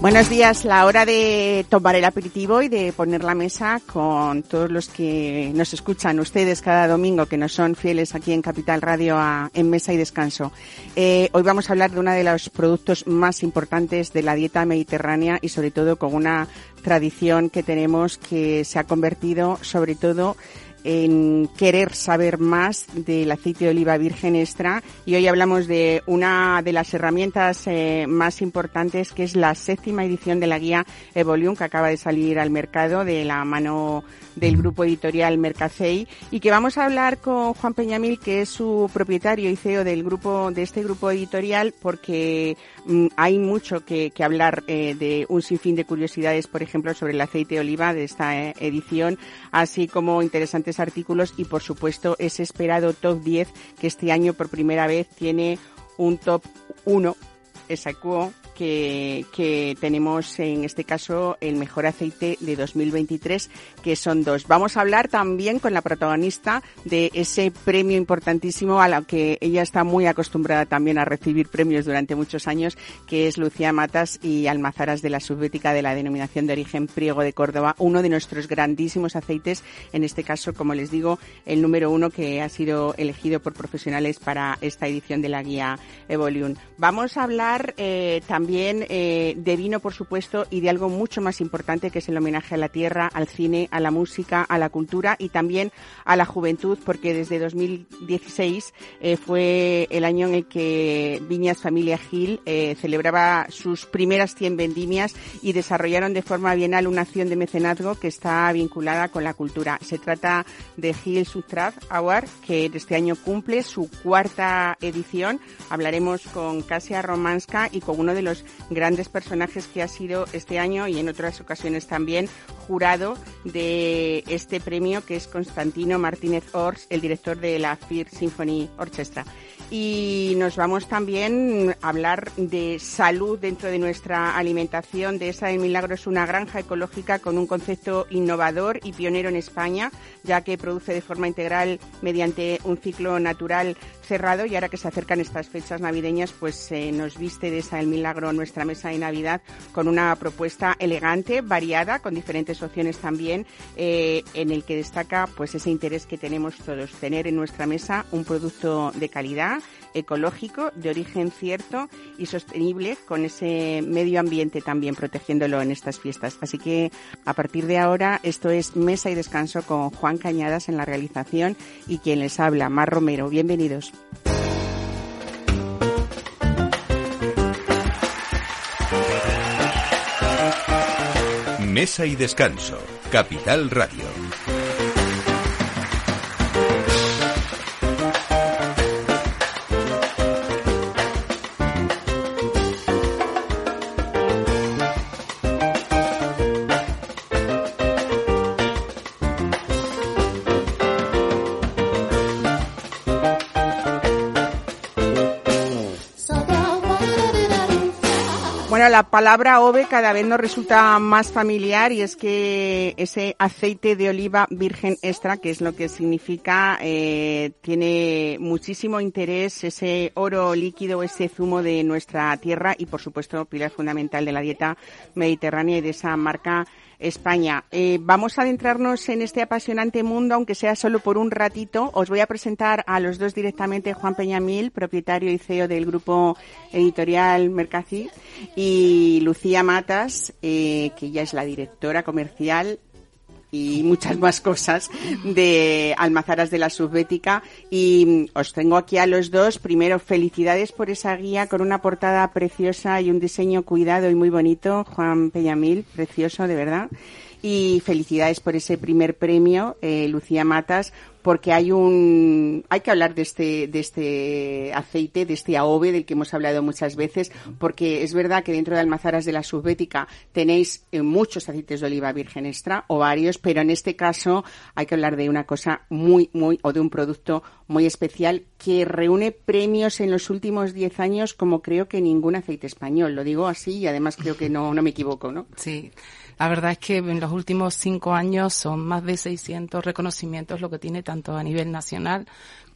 Buenos días, la hora de tomar el aperitivo y de poner la mesa con todos los que nos escuchan, ustedes cada domingo, que nos son fieles aquí en Capital Radio a, en Mesa y Descanso. Eh, hoy vamos a hablar de uno de los productos más importantes de la dieta mediterránea y sobre todo con una tradición que tenemos que se ha convertido sobre todo en querer saber más del aceite de oliva virgen extra. Y hoy hablamos de una de las herramientas eh, más importantes que es la séptima edición de la guía Evolium que acaba de salir al mercado de la mano del grupo editorial Mercacei y que vamos a hablar con Juan Peñamil que es su propietario y CEO del grupo de este grupo editorial porque mm, hay mucho que, que hablar eh, de un sinfín de curiosidades por ejemplo sobre el aceite de oliva de esta eh, edición así como interesantes artículos y por supuesto ese esperado top 10 que este año por primera vez tiene un top 1 exacuo que, que, tenemos en este caso el mejor aceite de 2023, que son dos. Vamos a hablar también con la protagonista de ese premio importantísimo a lo que ella está muy acostumbrada también a recibir premios durante muchos años, que es Lucía Matas y Almazaras de la Subbética de la denominación de origen Priego de Córdoba, uno de nuestros grandísimos aceites, en este caso, como les digo, el número uno que ha sido elegido por profesionales para esta edición de la guía Evolium. Vamos a hablar eh, también también eh, de vino, por supuesto, y de algo mucho más importante que es el homenaje a la tierra, al cine, a la música, a la cultura y también a la juventud, porque desde 2016 eh, fue el año en el que Viñas Familia Gil eh, celebraba sus primeras 100 vendimias y desarrollaron de forma bienal una acción de mecenazgo que está vinculada con la cultura. Se trata de Gil Sutrav Award, que este año cumple su cuarta edición. Hablaremos con Casia Romanska y con uno de los grandes personajes que ha sido este año y en otras ocasiones también jurado de este premio que es Constantino Martínez Ors, el director de la Fir Symphony Orchestra y nos vamos también a hablar de salud dentro de nuestra alimentación. De esa de Milagro es una granja ecológica con un concepto innovador y pionero en España, ya que produce de forma integral mediante un ciclo natural cerrado y ahora que se acercan estas fechas navideñas, pues eh, nos viste de esa el Milagro nuestra mesa de Navidad con una propuesta elegante, variada, con diferentes opciones también, eh, en el que destaca pues ese interés que tenemos todos, tener en nuestra mesa un producto de calidad ecológico, de origen cierto y sostenible, con ese medio ambiente también protegiéndolo en estas fiestas. Así que a partir de ahora esto es Mesa y Descanso con Juan Cañadas en la realización y quien les habla, Mar Romero. Bienvenidos. Mesa y Descanso, Capital Radio. Bueno, la palabra ove cada vez nos resulta más familiar y es que ese aceite de oliva virgen extra, que es lo que significa, eh, tiene muchísimo interés ese oro líquido, ese zumo de nuestra tierra y, por supuesto, pilar fundamental de la dieta mediterránea y de esa marca España. Eh, vamos a adentrarnos en este apasionante mundo, aunque sea solo por un ratito. Os voy a presentar a los dos directamente, Juan Peñamil, propietario y CEO del grupo editorial Mercacid, y Lucía Matas, eh, que ya es la directora comercial y muchas más cosas de Almazaras de la Subbética. Y os tengo aquí a los dos. Primero, felicidades por esa guía con una portada preciosa y un diseño cuidado y muy bonito. Juan Peñamil, precioso, de verdad. Y felicidades por ese primer premio, eh, Lucía Matas, porque hay un hay que hablar de este de este aceite de este AOVE del que hemos hablado muchas veces porque es verdad que dentro de Almazaras de la Subbética tenéis eh, muchos aceites de oliva virgen extra o varios pero en este caso hay que hablar de una cosa muy muy o de un producto muy especial que reúne premios en los últimos 10 años como creo que ningún aceite español. Lo digo así y además creo que no no me equivoco no sí La verdad es que en los últimos cinco años son más de 600 reconocimientos lo que tiene tanto a nivel nacional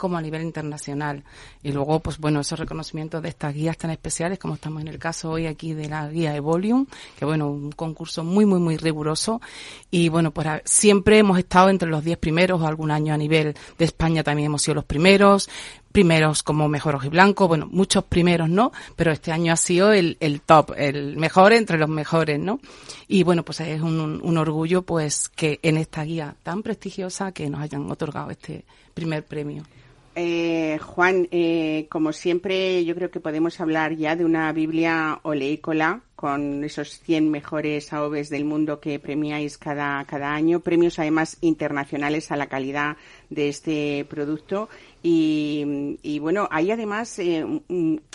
como a nivel internacional. Y luego, pues bueno, esos reconocimientos de estas guías tan especiales, como estamos en el caso hoy aquí de la guía Evolium, que bueno, un concurso muy, muy, muy riguroso. Y bueno, pues siempre hemos estado entre los 10 primeros, algún año a nivel de España también hemos sido los primeros, primeros como mejor blanco, bueno, muchos primeros no, pero este año ha sido el, el top, el mejor entre los mejores, ¿no? Y bueno, pues es un, un, orgullo pues que en esta guía tan prestigiosa que nos hayan otorgado este primer premio. Eh, Juan, eh, como siempre, yo creo que podemos hablar ya de una Biblia oleícola con esos 100 mejores AOVs del mundo que premiáis cada, cada año, premios además internacionales a la calidad de este producto. Y, bueno, hay además, eh,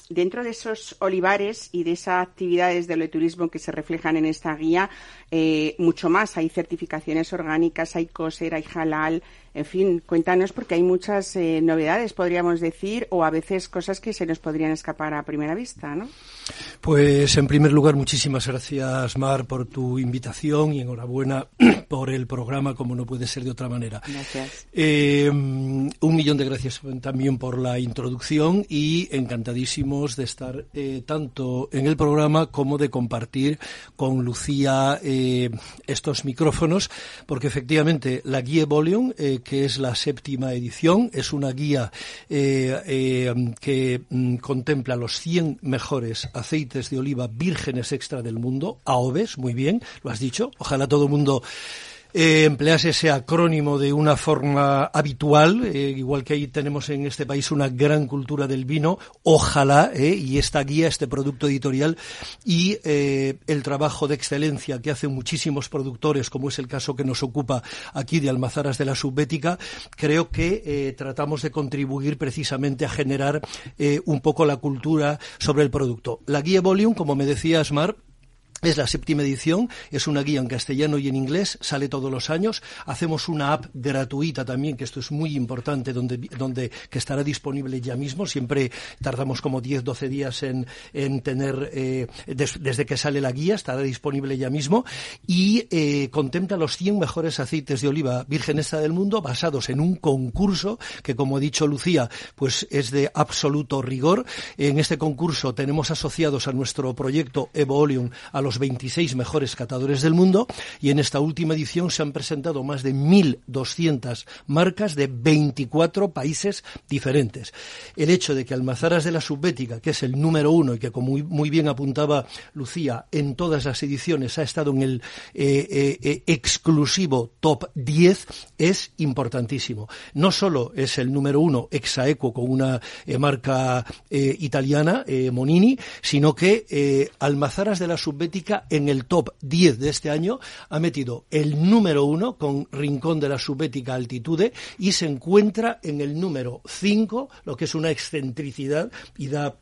dentro de esos olivares y de esas actividades de oleoturismo que se reflejan en esta guía, eh, mucho más. Hay certificaciones orgánicas, hay COSER, hay halal, en fin, cuéntanos porque hay muchas eh, novedades, podríamos decir, o a veces cosas que se nos podrían escapar a primera vista, ¿no? Pues en primer lugar, muchísimas gracias, Mar, por tu invitación y enhorabuena por el programa, como no puede ser de otra manera. Gracias. Eh, un millón de gracias también por la introducción y encantadísimos de estar eh, tanto en el programa como de compartir con Lucía eh, estos micrófonos, porque efectivamente la guía Volume, que es la séptima edición, es una guía que mm, contempla los 100 mejores aceites de oliva vírgenes extra del mundo, AOVES, muy bien, lo has dicho. Ojalá todo el mundo eh, ese acrónimo de una forma habitual, eh, igual que ahí tenemos en este país una gran cultura del vino, ojalá, eh, y esta guía, este producto editorial y eh, el trabajo de excelencia que hacen muchísimos productores, como es el caso que nos ocupa aquí de Almazaras de la Subbética, creo que eh, tratamos de contribuir precisamente a generar un poco la cultura sobre el producto. La guía Volume, como me decía Asmar, es la séptima edición, es una guía en castellano y en inglés, sale todos los años. Hacemos una app gratuita también, que esto es muy importante, donde, donde que estará disponible ya mismo. Siempre tardamos como 10, 12 días en, en tener, eh, des, desde que sale la guía, estará disponible ya mismo. Y eh, contempla los 100 mejores aceites de oliva virgen extra del mundo, basados en un concurso que, como ha dicho Lucía, pues es de absoluto rigor. En este concurso tenemos asociados a nuestro proyecto Evo Oleum a los 26 mejores catadores del mundo y en esta última edición se han presentado más de 1.200 marcas de 24 países diferentes. El hecho de que Almazaras de la Subbética, que es el número uno y que como muy, muy bien apuntaba Lucía, en todas las ediciones ha estado en el eh, eh, eh exclusivo top 10, es importantísimo. No solo es el número uno Exaequo con una marca italiana, Monini, sino que Almazaras de la Subbética en el top 10 de este año ha metido el número uno con Rincón de la Subética Altitude y se encuentra en el número 5, lo que es una excentricidad y da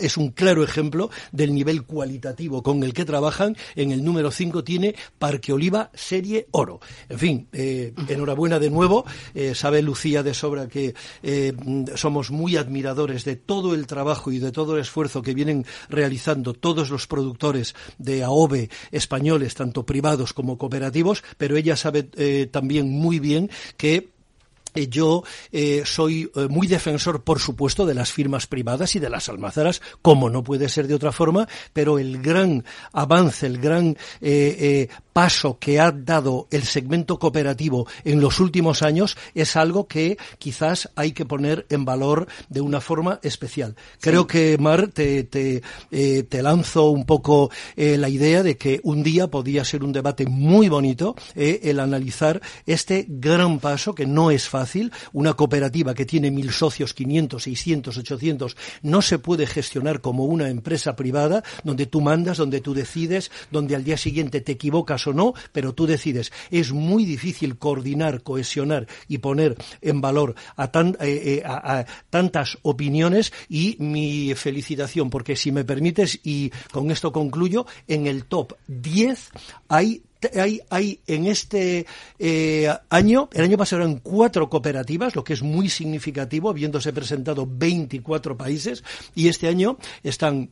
es un claro ejemplo del nivel cualitativo con el que trabajan. En el número 5 tiene Parque Oliva Serie Oro. En fin, eh, enhorabuena de nuevo. Eh, sabe Lucía de sobra que eh, somos muy admiradores de todo el trabajo y de todo el esfuerzo que vienen realizando todos los productores de AOVE españoles, tanto privados como cooperativos, pero ella sabe también muy bien que yo eh, soy eh, muy defensor, por supuesto, de las firmas privadas y de las almazaras, como no puede ser de otra forma, pero el gran avance, el gran eh, eh paso que ha dado el segmento cooperativo en los últimos años es algo que quizás hay que poner en valor de una forma especial. Creo sí. que, Mar, te, te, eh, te, lanzo un poco eh, la idea de que un día podía ser un debate muy bonito eh, el analizar este gran paso que no es fácil. Una cooperativa que tiene mil socios, 500, 600, 800, no se puede gestionar como una empresa privada donde tú mandas, donde tú decides, donde al día siguiente te equivocas o no, pero tú decides. Es muy difícil coordinar, cohesionar y poner en valor a, tan, eh, eh, a, tantas opiniones y mi felicitación, porque si me permites, y con esto concluyo, en el top 10 hay hay, hay en este eh, año, el año pasado eran cuatro cooperativas, lo que es muy significativo, habiéndose presentado 24 países, y este año están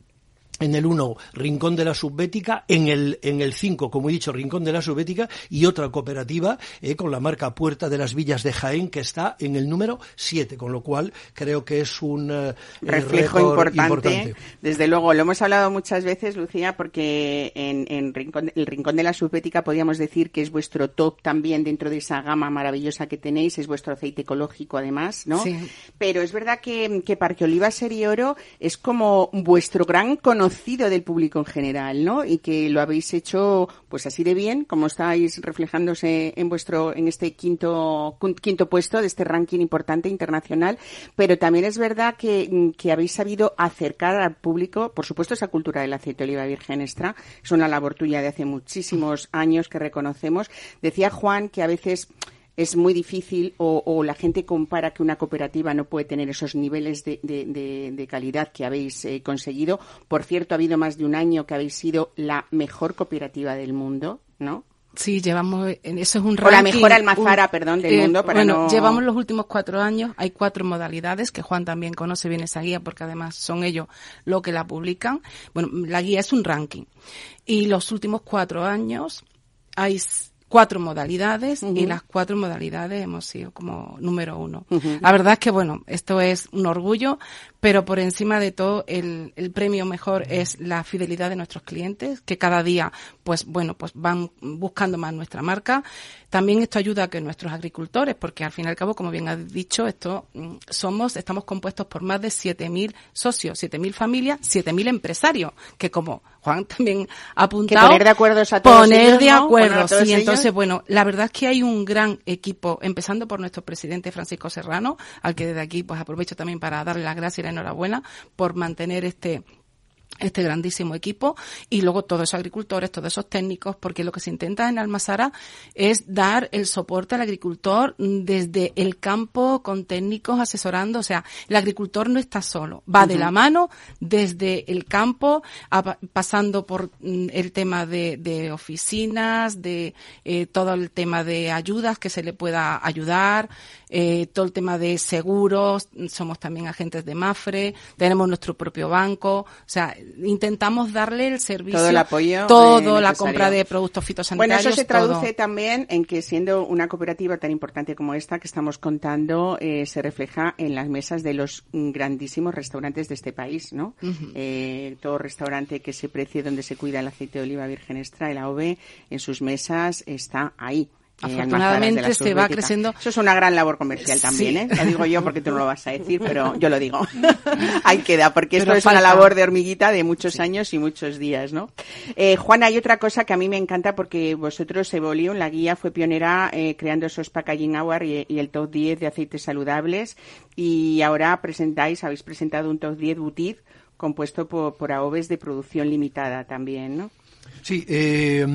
en el 1 Rincón de la Subbética, en el en el 5, como he dicho, Rincón de la Subbética y otra cooperativa eh, con la marca Puerta de las Villas de Jaén que está en el número 7, con lo cual creo que es un eh, reflejo importante. Desde luego, lo hemos hablado muchas veces, Lucía, porque en, en Rincón, el Rincón de la Subbética podríamos decir que es vuestro top también dentro de esa gama maravillosa que tenéis, es vuestro aceite ecológico además, ¿no? Sí. Pero es verdad que, que Parque Oliva Oro es como vuestro gran conocido del público en general, ¿no? Y que lo habéis hecho pues así de bien, como estáis reflejándose en vuestro, en este quinto, quinto puesto de este ranking importante internacional. Pero también es verdad que, que habéis sabido acercar al público, por supuesto, esa cultura del aceite de oliva virgen extra. Es una labor tuya de hace muchísimos años que reconocemos. Decía Juan que a veces es muy difícil o, la gente compara que una cooperativa no puede tener esos niveles de, de, calidad que habéis eh, conseguido. Por cierto, ha habido más de un año que habéis sido la mejor cooperativa del mundo, ¿no? Sí, llevamos, eso es un ranking. O la mejor almazara, perdón, del eh, mundo para Bueno, llevamos los últimos cuatro años, hay cuatro modalidades, que Juan también conoce bien esa guía porque además son ellos los que la publican. Bueno, la guía es un ranking. Y los últimos cuatro años hay cuatro modalidades y las cuatro modalidades hemos sido como número uno. La verdad es que, bueno, esto es un orgullo, pero por encima de todo el, el, premio mejor es la fidelidad de nuestros clientes, que cada día, pues bueno, pues van buscando más nuestra marca. También esto ayuda a que nuestros agricultores, porque al fin y al cabo, como bien has dicho, esto mm, somos, estamos compuestos por más de 7.000 socios, 7.000 familias, 7.000 empresarios, que como Juan también ha apuntado. poner de acuerdo a todos Poner de acuerdo, sí. Entonces, bueno, la verdad es que hay un gran equipo, empezando por nuestro presidente Francisco Serrano, al que desde aquí pues aprovecho también para darle las gracias y la enhorabuena por mantener este este grandísimo equipo y luego todos esos agricultores, todos esos técnicos, porque lo que se intenta en Almazara es dar el soporte al agricultor desde el campo con técnicos asesorando, o sea, el agricultor no está solo, va de la mano desde el campo, pasando por mm, el tema de, de oficinas, de eh, todo el tema de ayudas que se le pueda ayudar, eh, todo el tema de seguros, somos también agentes de Mafre, tenemos nuestro propio banco, o sea, intentamos darle el servicio, todo el apoyo, todo, la compra de productos fitosanitarios. Bueno, eso se traduce también en que siendo una cooperativa tan importante como esta que estamos contando, eh, se refleja en las mesas de los grandísimos restaurantes de este país, ¿no? eh, todo restaurante que se precie donde se cuida el aceite de oliva virgen extra, el AOV, en sus mesas está ahí. Afortunadamente se va creciendo. Eso es una gran labor comercial también, ¿eh? Lo digo yo porque tú no lo vas a decir, pero yo lo digo. Ahí queda, porque esto es una labor de hormiguita de muchos años y muchos días, ¿no? Eh, Juana, hay otra cosa que a mí me encanta porque vosotros, Evolium, la guía, fue pionera eh, creando esos packaging hour y, el top 10 de aceites saludables y ahora presentáis, habéis presentado un top 10 boutique compuesto por, por AOVES de producción limitada también, ¿no? Sí, eh,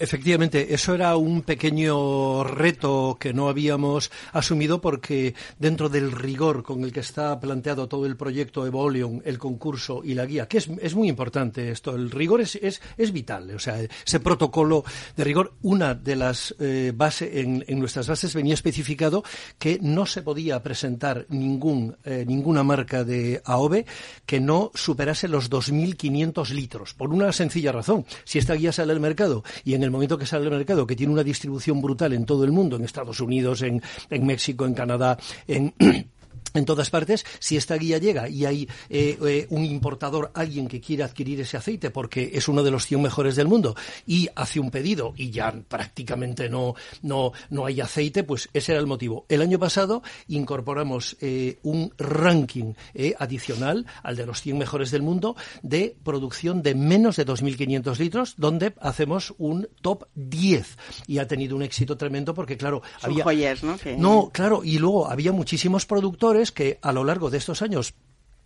efectivamente, eso era un pequeño reto que no habíamos asumido porque dentro del rigor con el que está planteado todo el proyecto Evolion, el concurso y la guía, que es, es muy importante esto, el rigor es, es, es, vital, o sea, ese protocolo de rigor, una de las eh, bases, en, en, nuestras bases venía especificado que no se podía presentar ningún, eh, ninguna marca de AOVE que no superase los 2.500 litros, por una sencilla razón si esta guía sale al mercado. Y en el momento que sale al mercado, que tiene una distribución brutal en todo el mundo, en Estados Unidos, en, en México, en Canadá, en en todas partes, si esta guía llega y hay eh, eh, un importador, alguien que quiere adquirir ese aceite porque es uno de los 100 mejores del mundo y hace un pedido y ya prácticamente no, no, no hay aceite, pues ese era el motivo. El año pasado incorporamos eh, un ranking adicional al de los 100 mejores del mundo de producción de menos de 2.500 litros, donde hacemos un top 10 y ha tenido un éxito tremendo porque, claro, había... ¿no? No, claro, y luego había muchísimos productores que a lo largo de estos años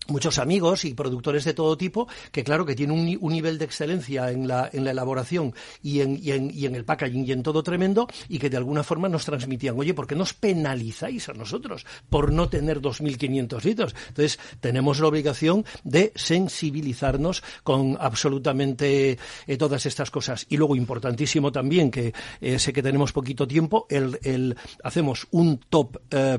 muchos amigos y productores de todo tipo que claro que tienen un, nivel de excelencia en la, en la elaboración y en, y, en, y en el packaging y en todo tremendo y que de alguna forma nos transmitían, oye, ¿por qué nos penalizáis a nosotros por no tener 2.500 litros? Entonces, tenemos la obligación de sensibilizarnos con absolutamente eh, todas estas cosas. Y luego, importantísimo también, que eh, sé que tenemos poquito tiempo, el, el hacemos un top eh,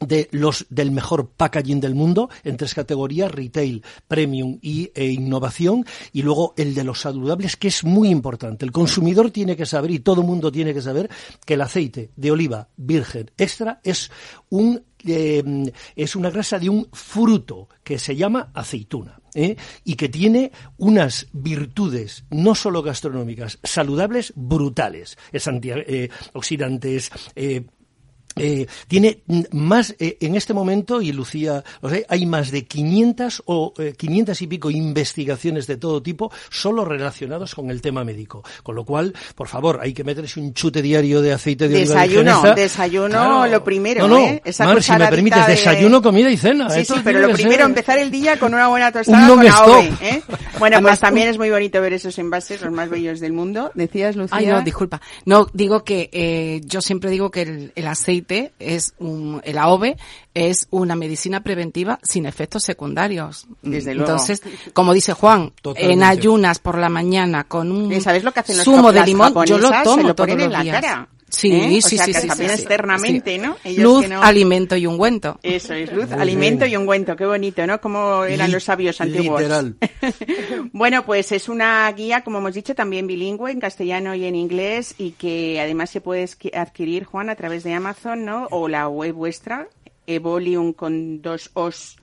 de los del mejor packaging del mundo en tres categorías retail, premium y e innovación y luego el de los saludables que es muy importante. El consumidor tiene que saber y todo el mundo tiene que saber que el aceite de oliva virgen extra es un eh, es una grasa de un fruto que se llama aceituna. ¿eh? y que tiene unas virtudes no solo gastronómicas, saludables brutales. Es antioxidantes, eh, eh, tiene más eh, en este momento y Lucía o sea, hay más de 500 o eh, 500 y pico investigaciones de todo tipo solo relacionados con el tema médico con lo cual por favor hay que meterse un chute diario de aceite de desayuno oliva desayuno lo primero no, no, ¿eh? Esa Mar, si me permites desayuno comida y cena sí sí pero lo primero ser empezar el día con una buena tostada un con. AOVE ¿eh? bueno Además, pues también es muy bonito ver esos envases los más bellos del mundo decías Lucía Ay, no, disculpa. No, digo que eh, yo siempre digo que el, el aceite es un, el AOVE es una medicina preventiva sin efectos secundarios. Desde luego. Entonces, como dice Juan, Totalmente. en ayunas por la mañana con un ¿Y ¿Sabes lo que hacen los zumo de limón? Yo lo tomo se lo todos ponen en los la días. cara. Sí, ¿eh? sí, o sea, sí, que sí, también sí, externamente, sí. ¿no? Ellos Luz, que no- alimento y ungüento. Eso es, luz, Muy alimento bien. y ungüento, qué bonito, ¿no? Como eran Li- los sabios antiguos. literal. bueno, pues es una guía, como hemos dicho, también bilingüe en castellano y en inglés y que además se puede adquirir, Juan, a través de Amazon, ¿no? O la web vuestra, evolium con dos os.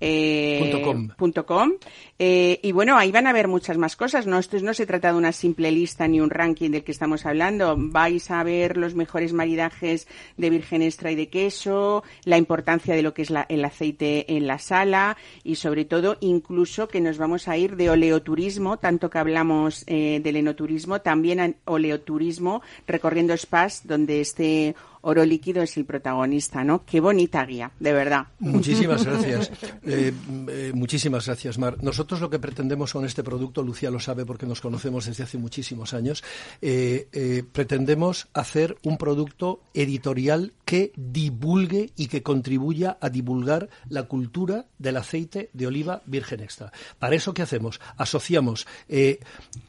eh, Punto com. punto com. Eh, y bueno, ahí van a ver muchas más cosas. No, esto no se trata de una simple lista ni un ranking del que estamos hablando. Vais a ver los mejores maridajes de virgen extra y de queso, la importancia de lo que es la- el aceite en la sala y sobre todo incluso que nos vamos a ir de oleoturismo, tanto que hablamos eh, del enoturismo, también a oleoturismo recorriendo spas donde este oro líquido es el protagonista, ¿no? Qué bonita guía, de verdad. Muchísimas gracias. Eh, eh, muchísimas gracias, Mar. Nosotros lo que pretendemos con este producto, Lucía lo sabe porque nos conocemos desde hace muchísimos años, eh, eh, pretendemos hacer un producto editorial que divulgue y que contribuya a divulgar la cultura del aceite de oliva virgen extra. Para eso, ¿qué hacemos? Asociamos eh,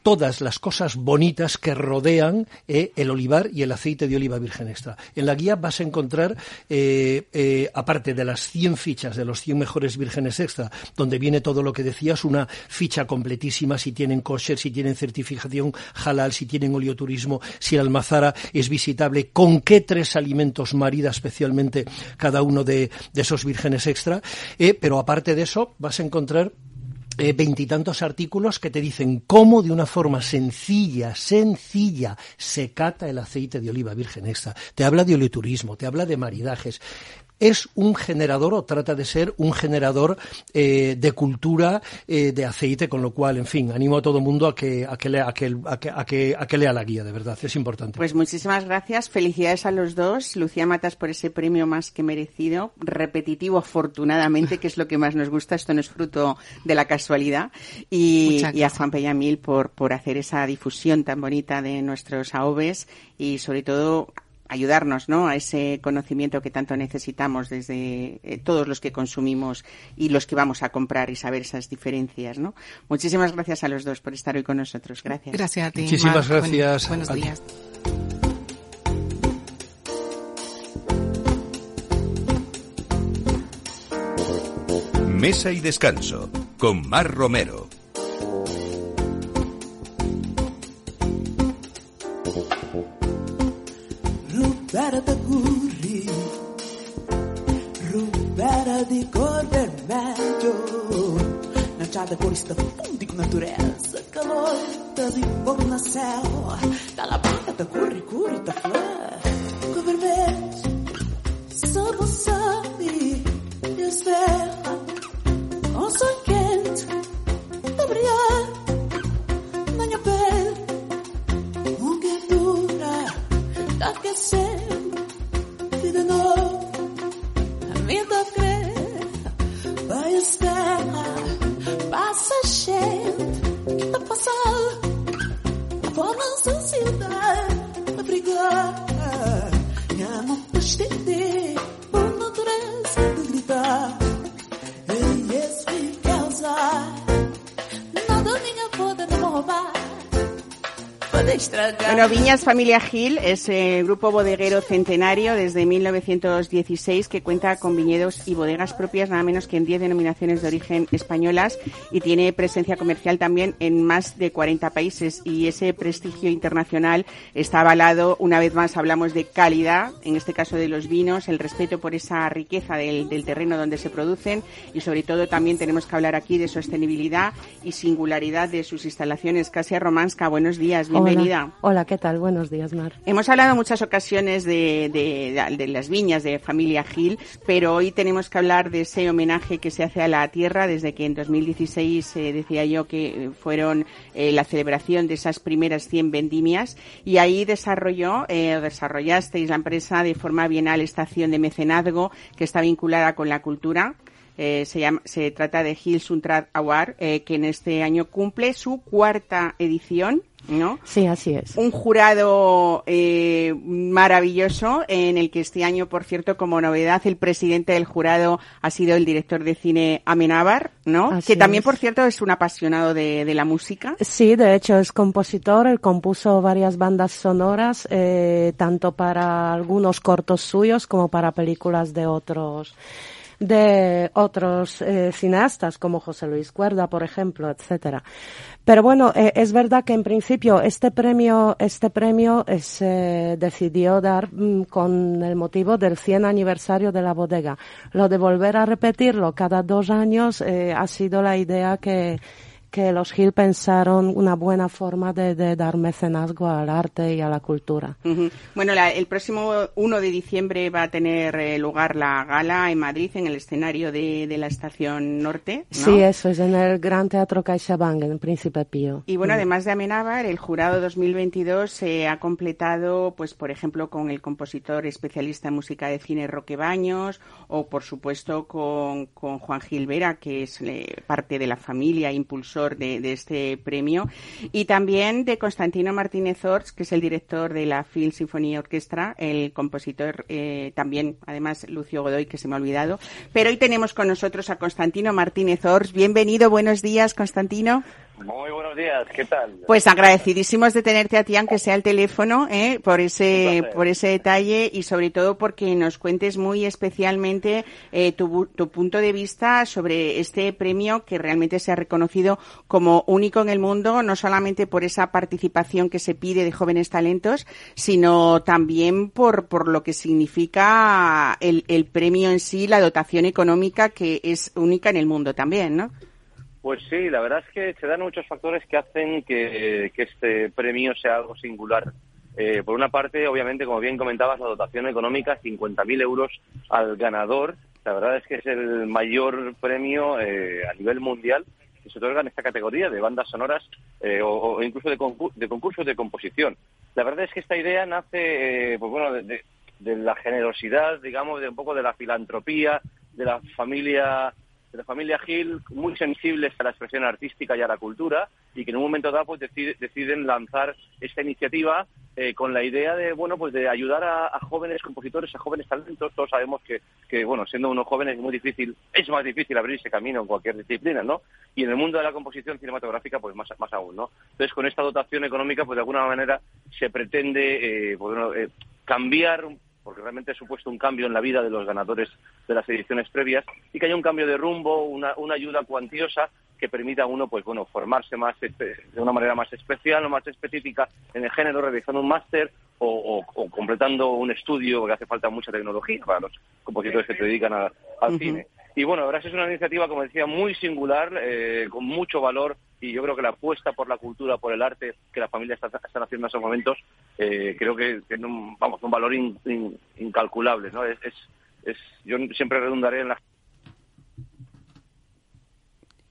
todas las cosas bonitas que rodean eh, el olivar y el aceite de oliva virgen extra. En la guía vas a encontrar, eh, aparte de las 100 fichas de los 100 mejores vírgenes extra, donde viene todo lo que decías, una ficha completísima, si tienen kosher, si tienen certificación halal, si tienen oleoturismo, si el almazara es visitable, con qué tres alimentos especialmente cada uno de, esos vírgenes extra. Eh, pero aparte de eso, vas a encontrar eh, veintitantos artículos que te dicen cómo de una forma sencilla, sencilla, se cata el aceite de oliva virgen extra. Te habla de oleoturismo, te habla de maridajes. Es un generador o trata de ser un generador eh, de cultura eh, de aceite, con lo cual, en fin, animo a todo el mundo a que, a, que lea, a, que, a, que, a, que, lea la guía, de verdad, es importante. Pues muchísimas gracias, felicidades a los dos, Lucía Matas por ese premio más que merecido, repetitivo afortunadamente, que es lo que más nos gusta, esto no es fruto de la casualidad, y, y a Juan Peñamil por, por hacer esa difusión tan bonita de nuestros AOVES y sobre todo ayudarnos ¿no? a ese conocimiento que tanto necesitamos desde eh, todos los que consumimos y los que vamos a comprar y saber esas diferencias. ¿no? Muchísimas gracias a los dos por estar hoy con nosotros. Gracias. Gracias a ti. Muchísimas Mar. gracias Buen- buenos días. Mesa y descanso con Mar Romero. Viñas Familia Gil es el grupo bodeguero centenario desde 1916 que cuenta con viñedos y bodegas propias nada menos que en 10 denominaciones de origen españolas y tiene presencia comercial también en más de 40 países y ese prestigio internacional está avalado, una vez más hablamos de calidad, en este caso de los vinos, el respeto por esa riqueza del, del terreno donde se producen y sobre todo también tenemos que hablar aquí de sostenibilidad y singularidad de sus instalaciones. Casia Romanska, buenos días, bienvenida. Hola, Hola, ¿qué tal? Buenos días, Mar. Hemos hablado en muchas ocasiones de, de- de las viñas de familia Gil, pero hoy tenemos que hablar de ese homenaje que se hace a la tierra desde que en 2016 eh, decía yo que fueron eh, la celebración de esas primeras 100 vendimias y ahí desarrolló, eh, desarrollasteis la empresa de forma bienal esta acción de mecenazgo que está vinculada con la cultura. Eh, se, llama, se trata de Hill Suntrad Award, eh, que en este año cumple su cuarta edición, ¿no? Sí, así es. Un jurado eh, maravilloso en el que este año, por cierto, como novedad, el presidente del jurado ha sido el director de cine Amenábar, ¿no? Así que también, es. por cierto, es un apasionado de, de la música. Sí, de hecho es compositor, él compuso varias bandas sonoras, eh, tanto para algunos cortos suyos como para películas de otros de otros eh, cineastas como José Luis Cuerda, por ejemplo, etcétera. Pero bueno, eh, es verdad que en principio este premio, este premio eh, se decidió dar mm, con el motivo del 100 aniversario de la bodega. Lo de volver a repetirlo cada dos años eh, ha sido la idea que que los Gil pensaron una buena forma de, de dar mecenazgo al arte y a la cultura. Ujú. Bueno, la- el próximo 1 de diciembre va a tener eh, lugar la gala en Madrid, en el escenario de, de la Estación Norte. ¿no? Sí, eso es en el Gran Teatro CaixaBank, en Príncipe Pío. Y bueno, además de Amenábar, el jurado 2022 se ha completado, pues por ejemplo, con el compositor especialista en música de cine Roque Baños, o por supuesto con, con Juan Gil Vera, que es eh, parte de la familia, impulsor de, de este premio, y también de Constantino Martínez Ors, que es el director de la Phil Symphony Orchestra, el compositor eh, también, además, Lucio Godoy, que se me ha olvidado. Pero hoy tenemos con nosotros a Constantino Martínez Ors. Bienvenido, buenos días, Constantino. Muy buenos días, ¿qué tal? Pues agradecidísimos de tenerte a ti, aunque sea el teléfono, ¿eh? por ese por ese detalle y sobre todo porque nos cuentes muy especialmente eh, tu, tu punto de vista sobre este premio que realmente se ha reconocido como único en el mundo, no solamente por esa participación que se pide de jóvenes talentos, sino también por, por lo que significa el, el premio en sí, la dotación económica que es única en el mundo también, ¿no? Pues sí, la verdad es que se dan muchos factores que hacen que, este premio sea algo singular. Eh, por una parte, obviamente, como bien comentabas, la dotación económica, 50.000 euros al ganador. La verdad es que es el mayor premio eh, a nivel mundial que se otorga en esta categoría de bandas sonoras eh, o, incluso de, concur- de concursos de composición. La verdad es que esta idea nace, eh, pues bueno, de- de la generosidad, digamos, de un poco de la filantropía, de la familia de la familia Gil, muy sensibles a la expresión artística y a la cultura, y que en un momento dado pues decide- deciden lanzar esta iniciativa eh, con la idea de bueno pues de ayudar a, a jóvenes compositores, a jóvenes talentos. Todos sabemos que, que bueno siendo unos jóvenes es muy difícil, es más difícil abrirse camino en cualquier disciplina, ¿no? Y en el mundo de la composición cinematográfica pues más más aún, ¿no? Entonces con esta dotación económica pues de alguna manera se pretende eh, pues, bueno, eh, cambiar porque realmente ha supuesto un cambio en la vida de los ganadores de las ediciones previas y que haya un cambio de rumbo, una, una ayuda cuantiosa que permita a uno, pues bueno, formarse más espe- de una manera más especial o más específica en el género, realizando un máster o, o- o completando un estudio, porque hace falta mucha tecnología para los compositores que se dedican a- al cine. Y bueno, la verdad es una iniciativa, como decía, muy singular, eh, con mucho valor y yo creo que la apuesta por la cultura, por el arte que la familia está, están haciendo en estos momentos, eh, creo que tiene un, vamos, un valor in- in- incalculable. ¿no? Es, es, es- yo siempre redundaré en la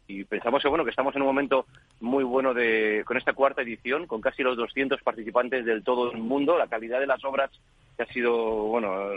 y pensamos que bueno que estamos en un momento muy bueno de con esta cuarta edición con casi los 200 participantes del todo el mundo la calidad de las obras que ha sido bueno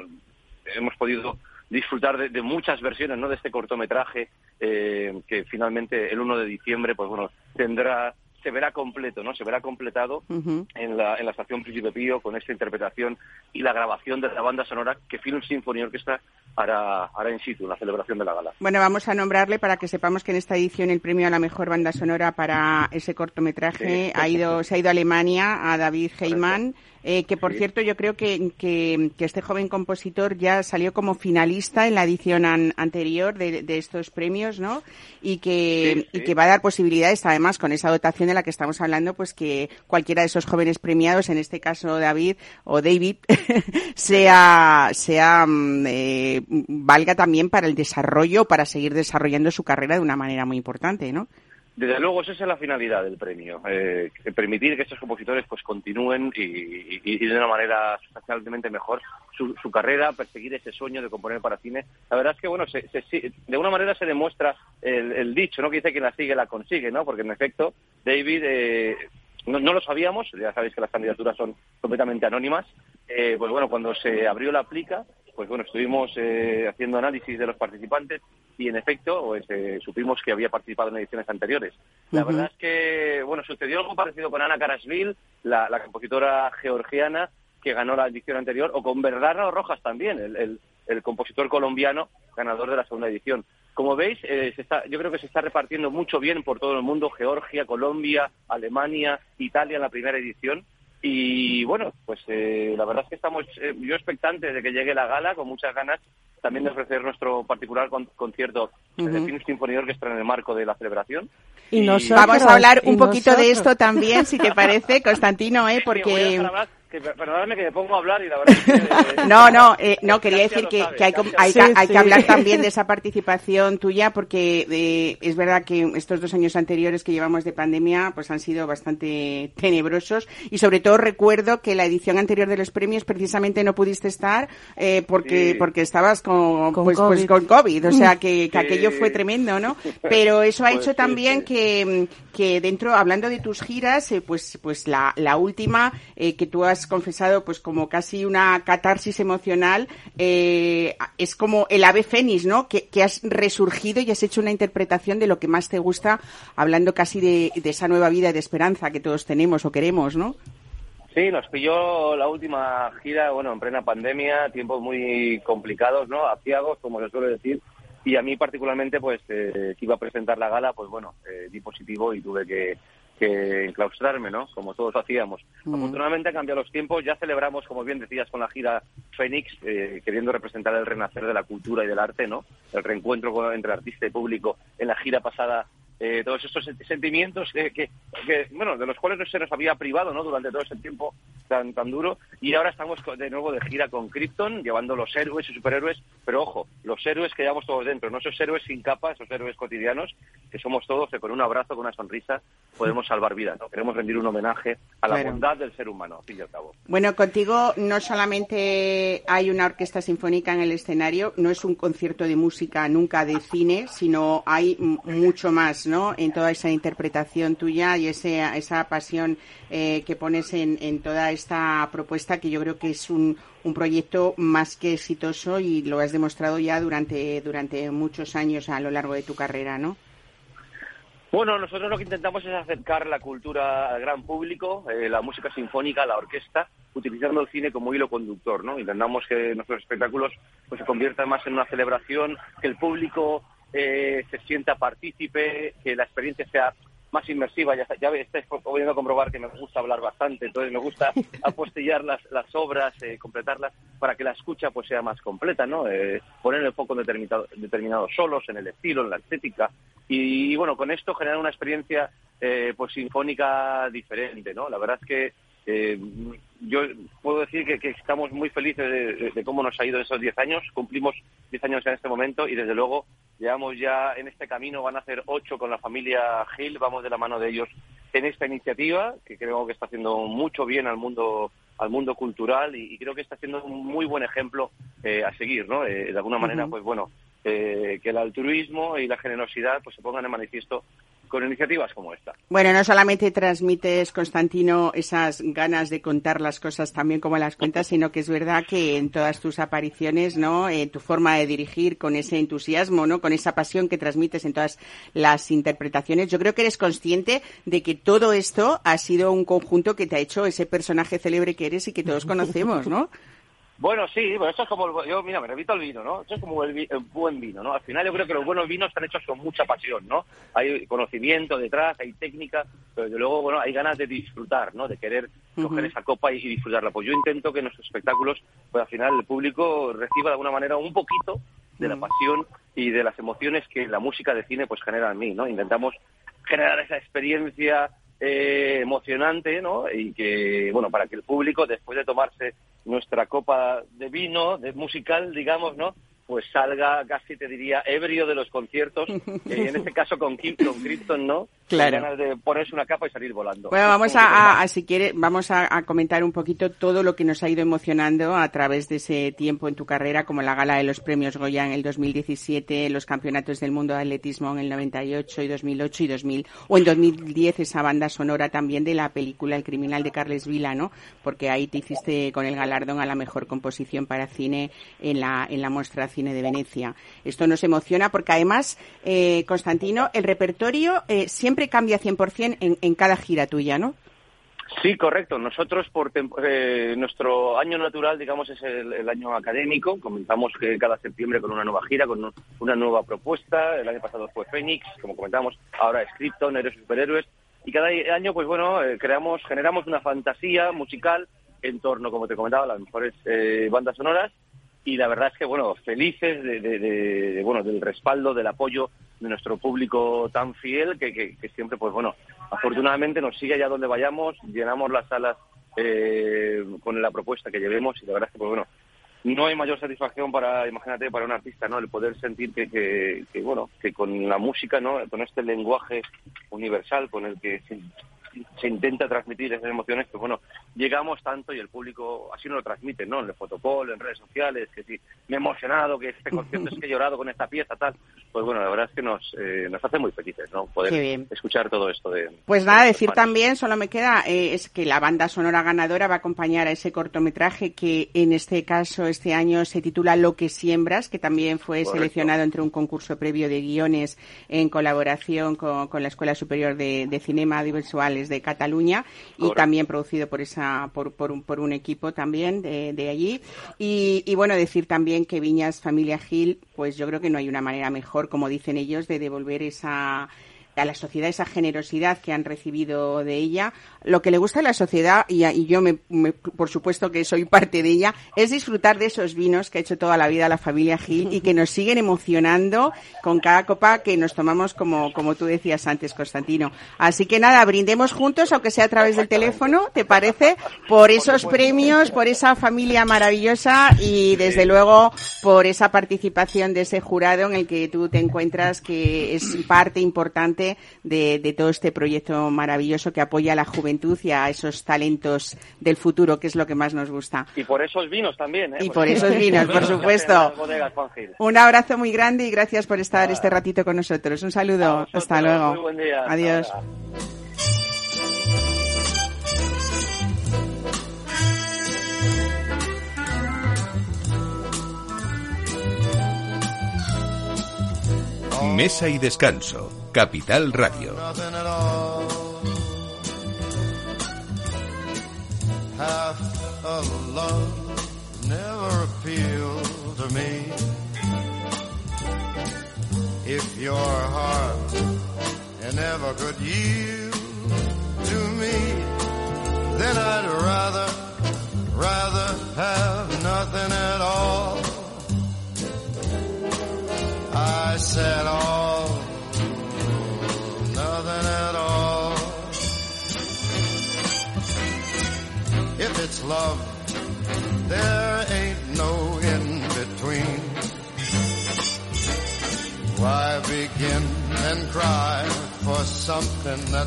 hemos podido disfrutar de, de muchas versiones no de este cortometraje eh, que finalmente el 1 de diciembre pues bueno tendrá se verá completo, ¿no? Se verá completado en, la, en la estación Príncipe Pío con esta interpretación y la grabación de la banda sonora que Film Symphony Orchestra hará, hará in situ, la celebración de la gala. Bueno, vamos a nombrarle para que sepamos que en esta edición el premio a la mejor banda sonora para ese cortometraje ha ido, se ha ido a Alemania, a David Heyman. Eh, que por cierto yo creo que, que, este joven compositor ya salió como finalista en la edición anterior de, estos premios, ¿no? Y que, y que va a dar posibilidades, además, con esa dotación de la que estamos hablando, pues que cualquiera de esos jóvenes premiados, en este caso David o David, sea, sea, mm, eh, valga también para el desarrollo, para seguir desarrollando su carrera de una manera muy importante, ¿no? Desde luego, esa es la finalidad del premio, eh, permitir que estos compositores pues continúen y, de una manera sustancialmente mejor su, carrera, perseguir ese sueño de componer para cine. La verdad es que, bueno, se, de alguna manera se demuestra el, dicho, ¿no? Que dice que la sigue, la consigue, ¿no? Porque, en efecto, David, eh, no, lo sabíamos, ya sabéis que las candidaturas son completamente anónimas, eh, pues bueno, cuando se abrió la plica, pues bueno, estuvimos eh, haciendo análisis de los participantes y en efecto pues, eh, supimos que había participado en ediciones anteriores. La verdad es que, bueno, sucedió algo parecido con Ana Karasvil, la, compositora georgiana que ganó la edición anterior, o con Bernardo Rojas también, el, el, compositor colombiano ganador de la segunda edición. Como veis, eh, se está, yo creo que se está repartiendo mucho bien por todo el mundo, Georgia, Colombia, Alemania, Italia en la primera edición, y bueno, pues eh, la verdad es que estamos eh, yo expectante de que llegue la gala, con muchas ganas también de ofrecer nuestro particular concierto de Film Symphony Orchestra en el marco de la celebración. Y, vamos a hablar un poquito de esto también, si te parece, Constantino, ¿eh? porque perdóname que me pongo a hablar y la verdad es que... no, no, eh, no, quería decir que, hay, que, hablar también de esa participación tuya porque eh, es verdad que estos dos años anteriores que llevamos de pandemia pues han sido bastante tenebrosos. Y sobre todo recuerdo que la edición anterior de los premios precisamente no pudiste estar eh, porque porque estabas con, pues, pues, con COVID, o sea que, aquello fue tremendo, ¿no? Pero eso ha pues hecho también que, que dentro, hablando de tus giras, pues, pues la, la última que tú has confesado pues como casi una catarsis emocional, eh, es como el ave fénix, ¿no? Que, has resurgido y has hecho una interpretación de lo que más te gusta, hablando casi de, esa nueva vida de esperanza que todos tenemos o queremos, ¿no? Sí, nos pilló la última gira, bueno, en plena pandemia, tiempos muy complicados, ¿no? Aciagos, como se suele decir, y a mí particularmente, pues, eh, que iba a presentar la gala, pues bueno, eh, di positivo y tuve que que enclaustrarme, ¿no? Como todos hacíamos. Mm. Afortunadamente han cambiado los tiempos, ya celebramos, como bien decías, con la gira Fénix, eh, queriendo representar el renacer de la cultura y del arte, ¿no? El reencuentro entre artista y público. En la gira pasada eh, todos estos sentimientos que, bueno, de los cuales no se nos había privado, ¿no? Durante todo ese tiempo tan, tan duro. Y ahora estamos de nuevo de gira con Krypton, llevando los héroes y superhéroes, pero ojo, los héroes que llevamos todos dentro, no esos héroes sin capa, esos héroes cotidianos, que somos todos, que con un abrazo, con una sonrisa, podemos salvar vidas, ¿no? Queremos rendir un homenaje a la bondad del ser humano, fin y al cabo. Bueno, contigo no solamente hay una orquesta sinfónica en el escenario, no es un concierto de música nunca de cine, sino hay mucho más, ¿no? En toda esa interpretación tuya y ese, esa pasión eh, que pones en, en, toda esta propuesta que yo creo que es un, un proyecto más que exitoso y lo has demostrado ya durante, durante muchos años a lo largo de tu carrera, ¿no? Bueno, nosotros lo que intentamos es acercar la cultura al gran público, eh, la música sinfónica, la orquesta, utilizando el cine como hilo conductor, ¿no? Intentamos que nuestros espectáculos pues, se conviertan más en una celebración, que el público eh, se sienta partícipe, que la experiencia sea más inmersiva. Ya, ya estáis pudiendo comprobar que me gusta hablar bastante, entonces me gusta apostillar las, las obras, eh, completarlas, para que la escucha pues sea más completa, ¿no? Eh, poner el foco en determinado, determinados solos, en el estilo, en la estética. Y, bueno, con esto generar una experiencia eh, pues sinfónica diferente, ¿no? La verdad es que eh, yo puedo decir que, estamos muy felices de, cómo nos ha ido esos 10 años. Cumplimos 10 años en este momento y desde luego llevamos ya en este camino, van a ser 8 con la familia Gil, vamos de la mano de ellos en esta iniciativa que creo que está haciendo mucho bien al mundo al mundo cultural y, creo que está haciendo un muy buen ejemplo eh, a seguir, ¿no? Eh, de alguna manera, pues bueno, que el altruismo y la generosidad pues se pongan en manifiesto con iniciativas como esta. Bueno, no solamente transmites, Constantino, esas ganas de contar las cosas también como las cuentas, sino que es verdad que en todas tus apariciones, ¿no? Eh, tu forma de dirigir con ese entusiasmo, ¿no? Con esa pasión que transmites en todas las interpretaciones, yo creo que eres consciente de que todo esto ha sido un conjunto que te ha hecho ese personaje célebre que eres y que todos conocemos, ¿no? Bueno, sí, bueno, esto es como, el, yo, mira, me repito el vino, ¿no? Esto es como el, buen vino, ¿no? Al final yo creo que los buenos vinos están hechos con mucha pasión, ¿no? Hay conocimiento detrás, hay técnica, pero luego, bueno, hay ganas de disfrutar, ¿no? De querer coger esa copa y, disfrutarla. Pues yo intento que en nuestros espectáculos, pues al final el público reciba de alguna manera un poquito de la pasión y de las emociones que la música de cine pues genera en mí, ¿no? Intentamos generar esa experiencia eh, emocionante, ¿no? Y que, bueno, para que el público, después de tomarse nuestra copa de vino, de musical, digamos, ¿no? pues salga casi te diría ebrio de los conciertos, en este caso con, Kim, con Krypton, ¿no? Claro. ganas de ponerse una capa y salir volando. Bueno, vamos a, si quiere, vamos a, comentar un poquito todo lo que nos ha ido emocionando a través de ese tiempo en tu carrera, como la gala de los premios Goya en el 2017, los campeonatos del mundo de atletismo en el 98 y 2008 y 2000, o en 2010 esa banda sonora también de la película El criminal de Carles Vila, ¿no? Porque ahí te hiciste con el galardón a la mejor composición para cine en la, en la muestra Cine de Venecia. Esto nos emociona porque además, eh, Constantino, el repertorio eh, siempre cambia 100% en, en cada gira tuya, ¿no? Sí, correcto. Nosotros, por eh, nuestro año natural, digamos, es el, año académico. Comenzamos que cada septiembre con una nueva gira, con una nueva propuesta. El año pasado fue Fénix, como comentamos. Ahora es Krypton, Héroes Superhéroes. Y cada año, pues bueno, creamos, generamos una fantasía musical en torno, como te comentaba, a las mejores bandas sonoras y la verdad es que bueno felices de, bueno del respaldo del apoyo de nuestro público tan fiel que, que, siempre pues bueno afortunadamente nos sigue allá donde vayamos llenamos las salas eh, con la propuesta que llevemos y la verdad es que pues bueno no hay mayor satisfacción para imagínate para un artista no el poder sentir que, que bueno que con la música no con este lenguaje universal con el que se intenta transmitir esas emociones, que bueno, llegamos tanto y el público así nos lo transmite, ¿no? En el fotocall, en redes sociales, que sí, me he emocionado, que este concierto es que he llorado con esta pieza, tal. Pues bueno, la verdad es que nos, eh, nos hace muy felices, ¿no? Poder escuchar todo esto de... Pues nada, decir también, solo me queda, eh, es que la banda sonora ganadora va a acompañar a ese cortometraje que en este caso, este año, se titula Lo que siembras, que también fue seleccionado entre un concurso previo de guiones en colaboración con, con la Escuela Superior de, de Cinema De Cataluña y también producido por esa por, por, un, por un equipo también de, de allí. Y, y, bueno, decir también que Viñas Familia Gil, pues yo creo que no hay una manera mejor, como dicen ellos, de devolver esa a la sociedad esa generosidad que han recibido de ella. Lo que le gusta a la sociedad, y, yo me, por supuesto que soy parte de ella, es disfrutar de esos vinos que ha hecho toda la vida la familia Gil y que nos siguen emocionando con cada copa que nos tomamos como, como tú decías antes, Constantino. Así que nada, brindemos juntos, aunque sea a través del teléfono, ¿te parece? Por esos premios, por esa familia maravillosa y desde luego por esa participación de ese jurado en el que tú te encuentras que es parte importante de, todo este proyecto maravilloso que apoya a la juventud y a esos talentos del futuro, que es lo que más nos gusta. Y por esos vinos también, ¿eh? Y por esos vinos, por supuesto. Un abrazo muy grande y gracias por estar este ratito con nosotros. Un saludo. Hasta luego. Adiós. Mesa y descanso Capital Radio. If your heart never could yield to me, then I'd rather, rather have nothing at all.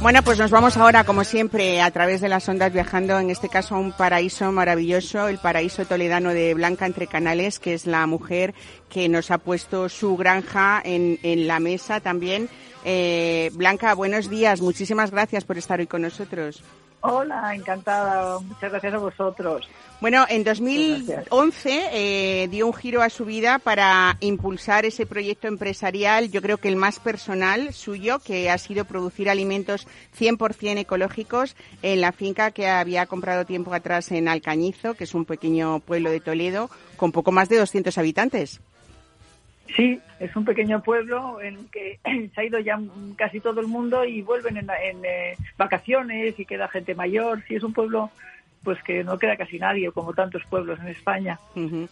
Bueno, pues nos vamos ahora, como siempre, a través de las ondas viajando, en este caso a un paraíso maravilloso, el paraíso toledano de Blanca Entre Canales, que es la mujer que nos ha puesto su granja en, en la mesa también. Eh, Blanca, buenos días, muchísimas gracias por estar hoy con nosotros. Hola, encantada. Muchas gracias a vosotros. Bueno, en 2011 eh, dio un giro a su vida para impulsar ese proyecto empresarial, yo creo que el más personal suyo, que ha sido producir alimentos 100% ecológicos en la finca que había comprado tiempo atrás en Alcañizo, que es un pequeño pueblo de Toledo, con poco más de 200 habitantes. Sí, es un pequeño pueblo en que se ha ido ya casi todo el mundo y vuelven en, eh, vacaciones y queda gente mayor. Sí, es un pueblo pues que no queda casi nadie, como tantos pueblos en España.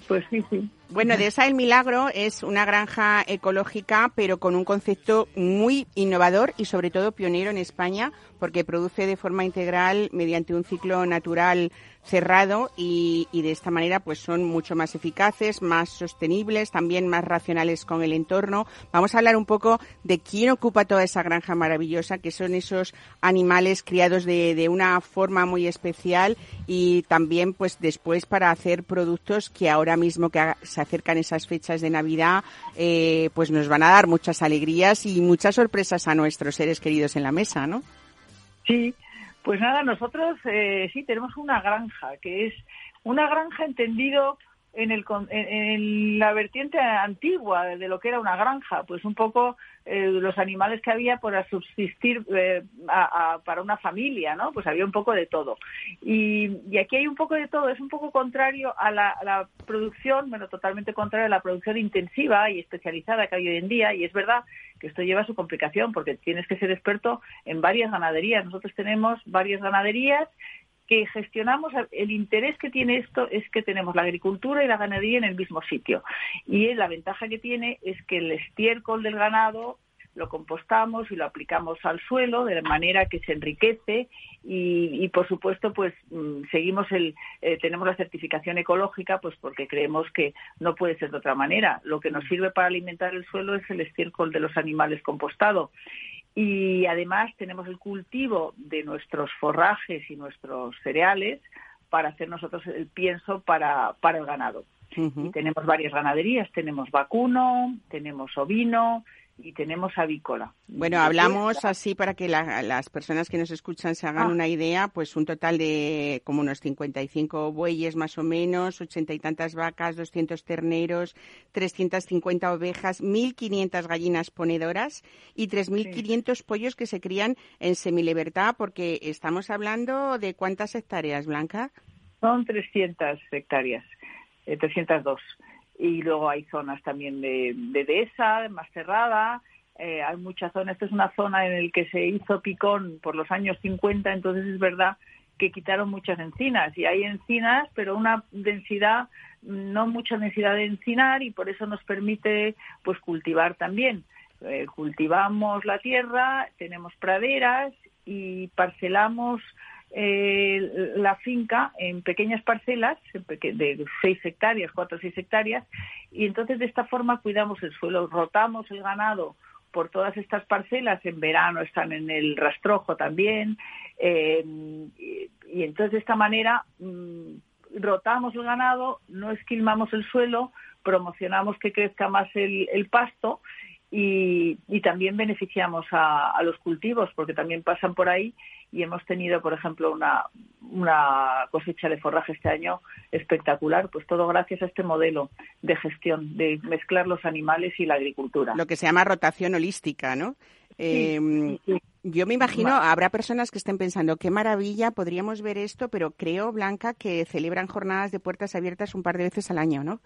Pues sí, sí. Bueno, de esa El Milagro es una granja ecológica, pero con un concepto muy innovador y sobre todo pionero en España, porque produce de forma integral mediante un ciclo natural cerrado y, y, de esta manera pues son mucho más eficaces, más sostenibles, también más racionales con el entorno. Vamos a hablar un poco de quién ocupa toda esa granja maravillosa, que son esos animales criados de, de una forma muy especial y también pues después para hacer productos que ahora mismo que se acercan esas fechas de Navidad eh, pues nos van a dar muchas alegrías y muchas sorpresas a nuestros seres queridos en la mesa, ¿no? Sí, pues nada, nosotros eh, sí tenemos una granja, que es una granja entendido en, el, en, la vertiente antigua de lo que era una granja, pues un poco eh, los animales que había para subsistir eh, para una familia, ¿no? Pues había un poco de todo. Y, aquí hay un poco de todo, es un poco contrario a la, a la, producción, bueno, totalmente contrario a la producción intensiva y especializada que hay hoy en día, y es verdad que esto lleva su complicación porque tienes que ser experto en varias ganaderías. Nosotros tenemos varias ganaderías que gestionamos, el interés que tiene esto es que tenemos la agricultura y la ganadería en el mismo sitio. Y la ventaja que tiene es que el estiércol del ganado lo compostamos y lo aplicamos al suelo de manera que se enriquece y, por supuesto pues mm, seguimos el eh, tenemos la certificación ecológica pues porque creemos que no puede ser de otra manera lo que nos sirve para alimentar el suelo es el estiércol de los animales compostado y además tenemos el cultivo de nuestros forrajes y nuestros cereales para hacer nosotros el pienso para, para el ganado. Y tenemos varias ganaderías, tenemos vacuno, tenemos ovino, y tenemos avícola. Bueno, hablamos así para que las personas que nos escuchan se hagan ah. una idea, pues un total de como unos 55 bueyes más o menos, ochenta y tantas vacas, 200 terneros, 350 ovejas, 1.500 gallinas ponedoras y 3.500 pollos que se crían en semilibertad, porque estamos hablando de cuántas hectáreas, Blanca. Son 300 hectáreas, 302. Y luego hay zonas también de, de dehesa, más cerrada, eh, hay muchas zonas, esta es una zona en la que se hizo picón por los años 50, entonces es verdad que quitaron muchas encinas y hay encinas, pero una densidad, no mucha densidad de encinar y por eso nos permite pues cultivar también. Eh, cultivamos la tierra, tenemos praderas y parcelamos eh, la finca en pequeñas parcelas de 6 hectáreas, 4 o 6 hectáreas, y entonces de esta forma cuidamos el suelo, rotamos el ganado por todas estas parcelas, en verano están en el rastrojo también, eh, y, entonces de esta manera mm, rotamos el ganado, no esquilmamos el suelo, promocionamos que crezca más el pasto y, y, también beneficiamos a, a, los cultivos porque también pasan por ahí y hemos tenido, por ejemplo, una, una cosecha de forraje este año espectacular, pues todo gracias a este modelo de gestión, de mezclar los animales y la agricultura. Lo que se llama rotación holística, ¿no? Em, yo me imagino, habrá personas que estén pensando, qué maravilla, podríamos ver esto, pero creo, Blanca, que celebran jornadas de puertas abiertas un par de veces al año, ¿no?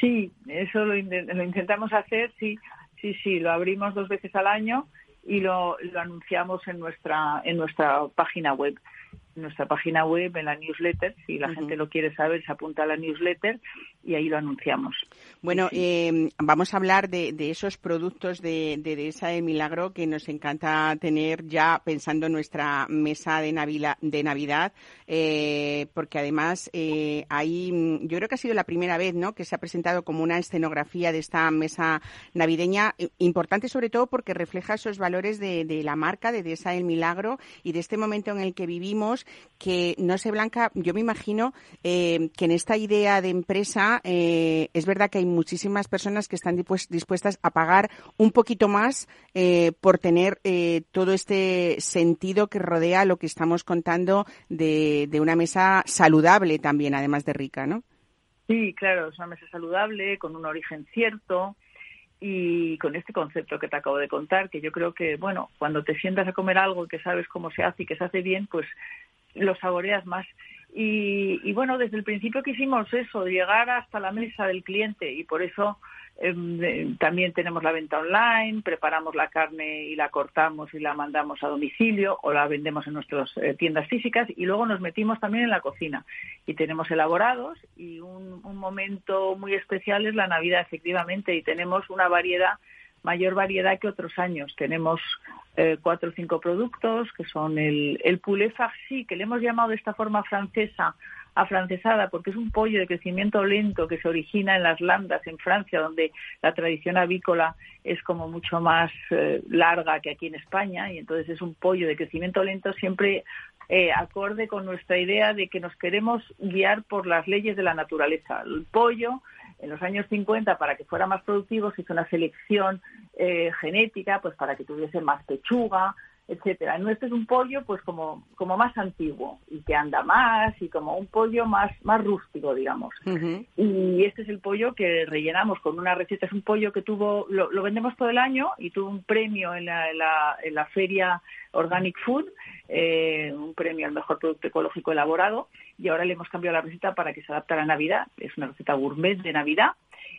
Sí, eso lo, lo intentamos hacer, sí, sí, sí, lo abrimos dos veces al año y lo, lo anunciamos en nuestra, en nuestra página web. En nuestra página web, en la newsletter, si la gente lo quiere saber, se apunta a la newsletter y ahí lo anunciamos. Bueno, eh, vamos a hablar de, esos productos de, de, esa de Milagro que nos encanta tener ya pensando en nuestra mesa de, Navidad, de Navidad eh, porque además eh, ahí yo creo que ha sido la primera vez ¿no? que se ha presentado como una escenografía de esta mesa navideña, importante sobre todo porque refleja esos valores de, la marca, de esa del Milagro y de este momento en el que vivimos, que no sé, Blanca, yo me imagino que en esta idea de empresa es verdad que hay muchísimas personas que están dispuestas a pagar un poquito más eh, por tener eh, todo este sentido que rodea lo que estamos contando de, una mesa saludable también, además de rica, ¿no? Sí, claro, es una mesa saludable, con un origen cierto y con este concepto que te acabo de contar, que yo creo que, bueno, cuando te sientas a comer algo que sabes cómo se hace y que se hace bien, pues lo saboreas más. Y, bueno, desde el principio quisimos eso, llegar hasta la mesa del cliente y por eso em, también tenemos la venta online, preparamos la carne y la cortamos y la mandamos a domicilio o la vendemos en nuestras eh, tiendas físicas y luego nos metimos también en la cocina. Y tenemos elaborados y un, un momento muy especial es la Navidad efectivamente y tenemos una variedad mayor variedad que otros años. Tenemos eh, cuatro o cinco productos, que son el, el poulet farci, que le hemos llamado de esta forma francesa, afrancesada, porque es un pollo de crecimiento lento que se origina en las Landas, en Francia, donde la tradición avícola es como mucho más eh, larga que aquí en España, y entonces es un pollo de crecimiento lento siempre eh, acorde con nuestra idea de que nos queremos guiar por las leyes de la naturaleza. El pollo en los años 50, para que fuera más productivo, se hizo una selección eh, genética, pues para que tuviese más pechuga, etcétera. Nuestro es un pollo, pues como, como más antiguo y que anda más y como un pollo más, más rústico, digamos. Y este es el pollo que rellenamos con una receta. Es un pollo que tuvo, lo, vendemos todo el año y tuvo un premio en la, en la, feria Organic Food, eh, un premio al mejor producto ecológico elaborado. Y ahora le hemos cambiado la receta para que se adapte a la Navidad. Es una receta gourmet de Navidad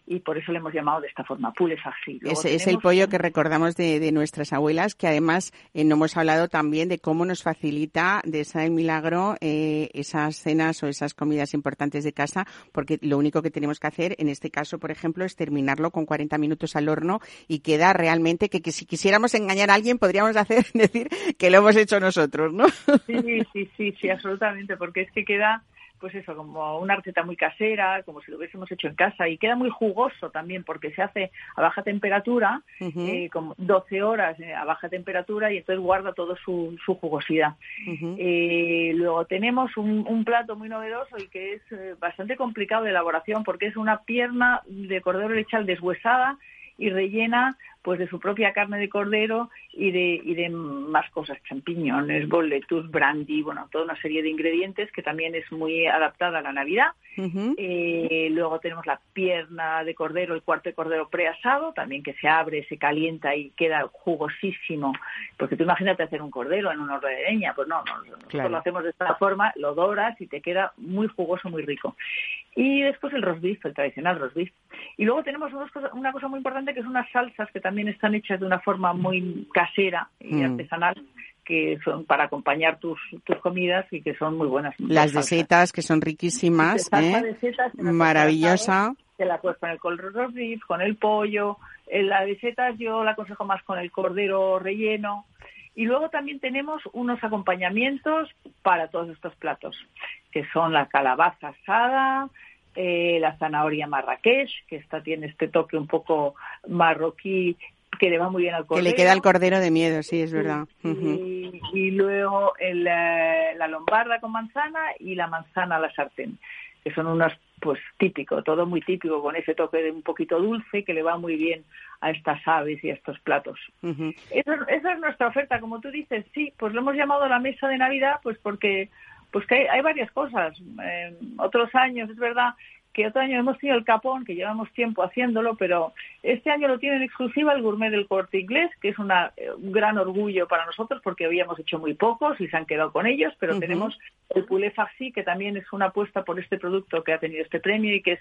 y por eso le hemos llamado de esta forma, poulet farci. Es, es, el pollo que recordamos de, de, nuestras abuelas, que además eh, no hemos hablado también de cómo nos facilita de esa milagro eh, esas cenas o esas comidas importantes de casa, porque lo único que tenemos que hacer, en este caso, por ejemplo, es terminarlo con 40 minutos al horno y queda realmente que, que si quisiéramos engañar a alguien podríamos hacer decir que lo hemos hecho nosotros, ¿no? Sí, sí, sí, sí, absolutamente, porque es que queda pues eso, como una receta muy casera, como si lo hubiésemos hecho en casa, y queda muy jugoso también porque se hace a baja temperatura, eh, como 12 horas eh, a baja temperatura, y entonces guarda todo su, su jugosidad. Eh, luego tenemos un, un, plato muy novedoso y que es bastante complicado de elaboración porque es una pierna de cordero lechal deshuesada y rellena pues de su propia carne de cordero y de, y de más cosas, champiñones, boletus, brandy, bueno, toda una serie de ingredientes que también es muy adaptada a la Navidad. eh, luego tenemos la pierna de cordero, el cuarto de cordero preasado, también que se abre, se calienta y queda jugosísimo. Porque tú imagínate hacer un cordero en una horno de leña, pues no, no lo hacemos de esta forma, lo doras y te queda muy jugoso, muy rico. Y después el roast beef, el tradicional roast beef. Y luego tenemos una cosa muy importante que son unas salsas que también están hechas de una forma muy casera y mm. artesanal que son para acompañar tus, tus comidas y que son muy buenas. Las de setas, que son riquísimas, ¿eh? maravillosa. Se la puedes poner con el roast beef, con el pollo. La de setas yo la aconsejo más con el cordero relleno. Y luego también tenemos unos acompañamientos para todos estos platos, que son la calabaza asada, eh, la zanahoria marrakech, que esta tiene este toque un poco marroquí que le va muy bien al cordero. Que le queda el cordero de miedo, sí, es verdad. y, luego el, eh, la lombarda con manzana y la manzana a la sartén, que son unos, pues típico, todo muy típico, con ese toque de un poquito dulce que le va muy bien a estas aves y a estos platos. esa, es nuestra oferta, como tú dices, sí, pues lo hemos llamado la mesa de Navidad, pues porque pues que hay, varias cosas. otros años, es verdad que otro año hemos tenido el capón, que llevamos tiempo haciéndolo, pero este año lo tiene en exclusiva el gourmet del corte inglés, que es una, eh, un gran orgullo para nosotros porque habíamos hecho muy pocos y se han quedado con ellos, pero tenemos el poulet farci, que también es una apuesta por este producto que ha tenido este premio y que es,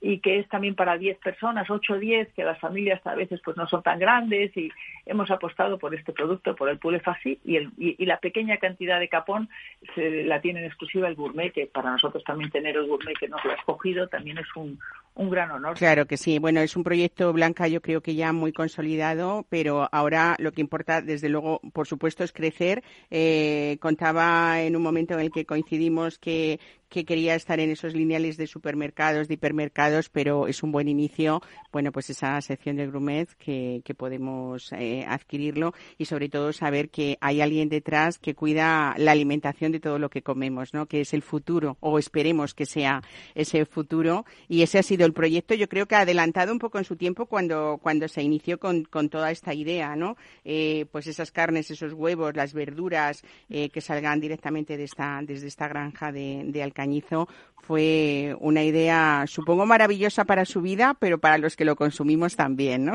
y que es también para 10 personas, 8 o 10, que las familias a veces pues no son tan grandes y hemos apostado por este producto, por el poulet farci y, el, y, la pequeña cantidad de capón se la tiene en exclusiva el gourmet, que para nosotros también tener el gourmet que nos lo ha escogido también es un, un gran honor. Claro que sí. Bueno, es un proyecto Blanca, yo creo que ya muy consolidado, pero ahora lo que importa, desde luego, por supuesto, es crecer. Eh, contaba en un momento en el que coincidimos que, que quería estar en esos lineales de supermercados, de hipermercados, pero es un buen inicio, bueno, pues esa sección de Grumet que, podemos eh, adquirirlo y sobre todo saber que hay alguien detrás que cuida la alimentación de todo lo que comemos, ¿no? Que es el futuro, o esperemos que sea ese futuro. Y ese ha sido el proyecto, yo creo que ha adelantado un poco en su tiempo cuando, cuando se inició con, con toda esta idea, ¿no? Eh, pues esas carnes, esos huevos, las verduras eh, que salgan directamente de esta, desde esta granja de, de Cañizo fue una idea, supongo, maravillosa para su vida, pero para los que lo consumimos también, ¿no?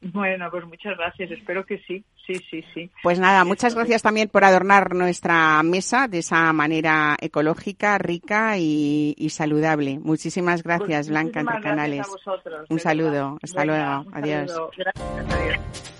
Bueno, pues muchas gracias. Espero que sí. Sí, sí, sí. Pues nada, muchas gracias también por adornar nuestra mesa de esa manera ecológica, rica y, y saludable. Muchísimas gracias, Pues Blanca, muchísimas entre canales. gracias a vosotros, un saludo. Hasta Venga, luego. Adiós. saludo. Gracias, adiós.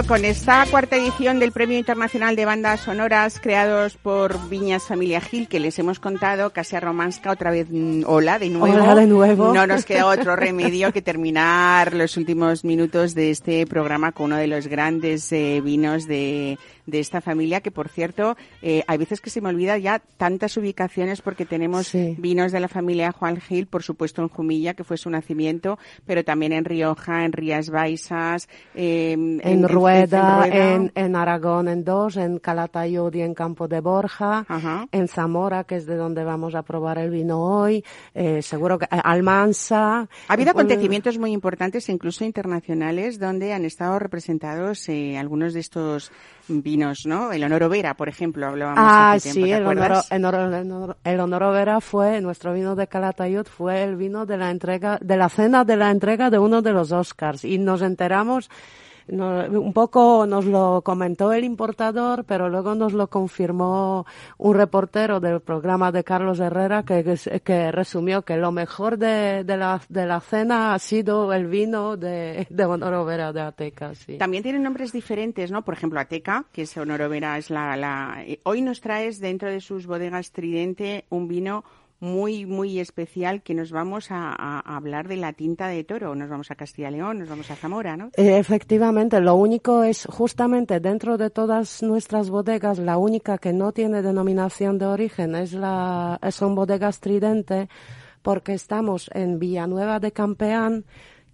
Bueno, con esta cuarta edición del Premio Internacional de Bandas Sonoras creados por Viñas Familia Gil, que les hemos contado, Casia Romanska, otra vez, mm, hola de nuevo. Hola de nuevo. No nos queda otro remedio que terminar los últimos minutos de este programa con uno de los grandes eh, vinos de, de esta familia, que por cierto, eh, hay veces que se me olvida ya tantas ubicaciones porque tenemos Sí. vinos de la familia Juan Gil, por supuesto en Jumilla, que fue su nacimiento, pero también en Rioja, en Rías Baixas, eh, en, Rueda, en Rueda. en, en Aragón en dos, en Calatayud y en Campo de Borja, Ajá. en Zamora, que es de donde vamos a probar el vino hoy, eh, seguro que eh, Almansa. Ha habido acontecimientos muy importantes, incluso internacionales, donde han estado representados eh, algunos de estos vinos, ¿no? El Honor Vera, por ejemplo, hablábamos Ah, hace tiempo, sí, ¿te el honor, el, honor, el honor- el honor Vera fue, nuestro vino de Calatayud fue el vino de la entrega, de la cena de la entrega de uno de los Oscars. Y nos enteramos, no- un poco nos lo comentó el importador, pero luego nos lo confirmó un reportero del programa de Carlos Herrera que, que, que resumió que lo mejor de, de, la, de la cena ha sido el vino de, de honor Vera de Ateca, sí. También tienen nombres diferentes, ¿no? Por ejemplo, Ateca, que es Honor Vera, es la, la... eh, Hoy nos traes dentro de sus bodegas Tridente un vino muy, muy especial que nos vamos a, a- hablar de la tinta de toro. Nos vamos a Castilla y León, nos vamos a Zamora, ¿no? Eh, Efectivamente, lo único es justamente dentro de todas nuestras bodegas, la única que no tiene denominación de origen es la, son bodegas Tridente, porque estamos en Villanueva de Campeán,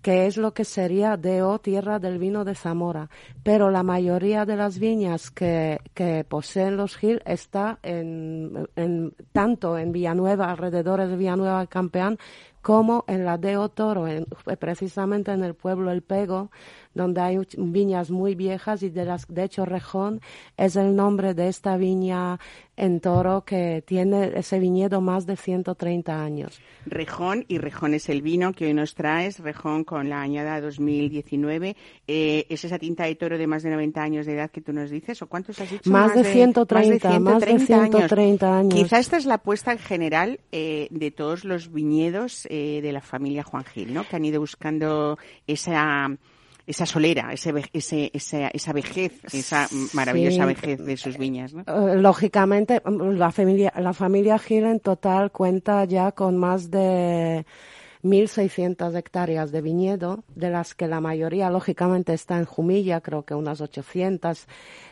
que es lo que sería DO, tierra del vino de Zamora. Pero la mayoría de las viñas que, que poseen los Gil está en, en- tanto en Villanueva, alrededores de Villanueva Campeán, como en la DO Toro, en- precisamente en el pueblo El Pego, donde hay viñas muy viejas y de las, de hecho Rejón es el nombre de esta viña en Toro que tiene ese viñedo más de 130 años. Rejón, y Rejón es el vino que hoy nos traes, Rejón con la añada 2019. Eh, ¿Es esa tinta de toro de más de 90 años de edad que tú nos dices? ¿O cuántos has dicho? Más de 130, más de 130 130 años. Quizá esta es la apuesta en general eh, de todos los viñedos eh, de la familia Juan Gil, ¿no? Que han ido buscando esa esa solera, ese, ese, esa, esa vejez, esa maravillosa Sí. vejez de sus viñas, ¿no? Eh, Lógicamente, mm, la familia, la familia Gil en total cuenta ya con más de 1.600 hectáreas de viñedo, de las que la mayoría, lógicamente, está en Jumilla, creo que unas 800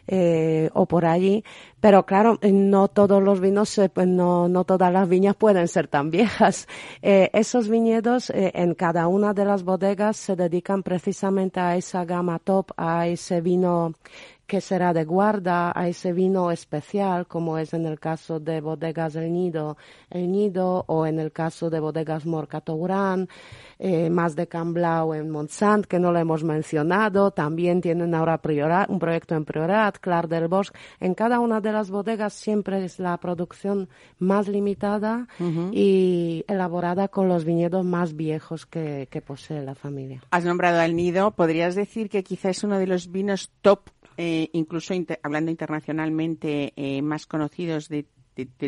eh, o por allí. Pero claro, no todos los vinos, pues no, no todas las viñas pueden ser tan viejas. Eh, esos viñedos eh, en cada una de las bodegas se dedican precisamente a esa gama top, a ese vino que será de guarda a ese vino especial, como es en el caso de bodegas El Nido, El Nido, o en el caso de bodegas Morcatorán, eh, más de Camblau en Montsant, que no lo hemos mencionado. También tienen ahora Priorat, un proyecto en Priorat, Clar del Bosque. En cada una de las bodegas siempre es la producción más limitada y elaborada con los viñedos más viejos que, que posee la familia. Has nombrado al Nido. ¿Podrías decir que quizá es uno de los vinos top eh, incluso hablando internacionalmente, eh, más conocidos de,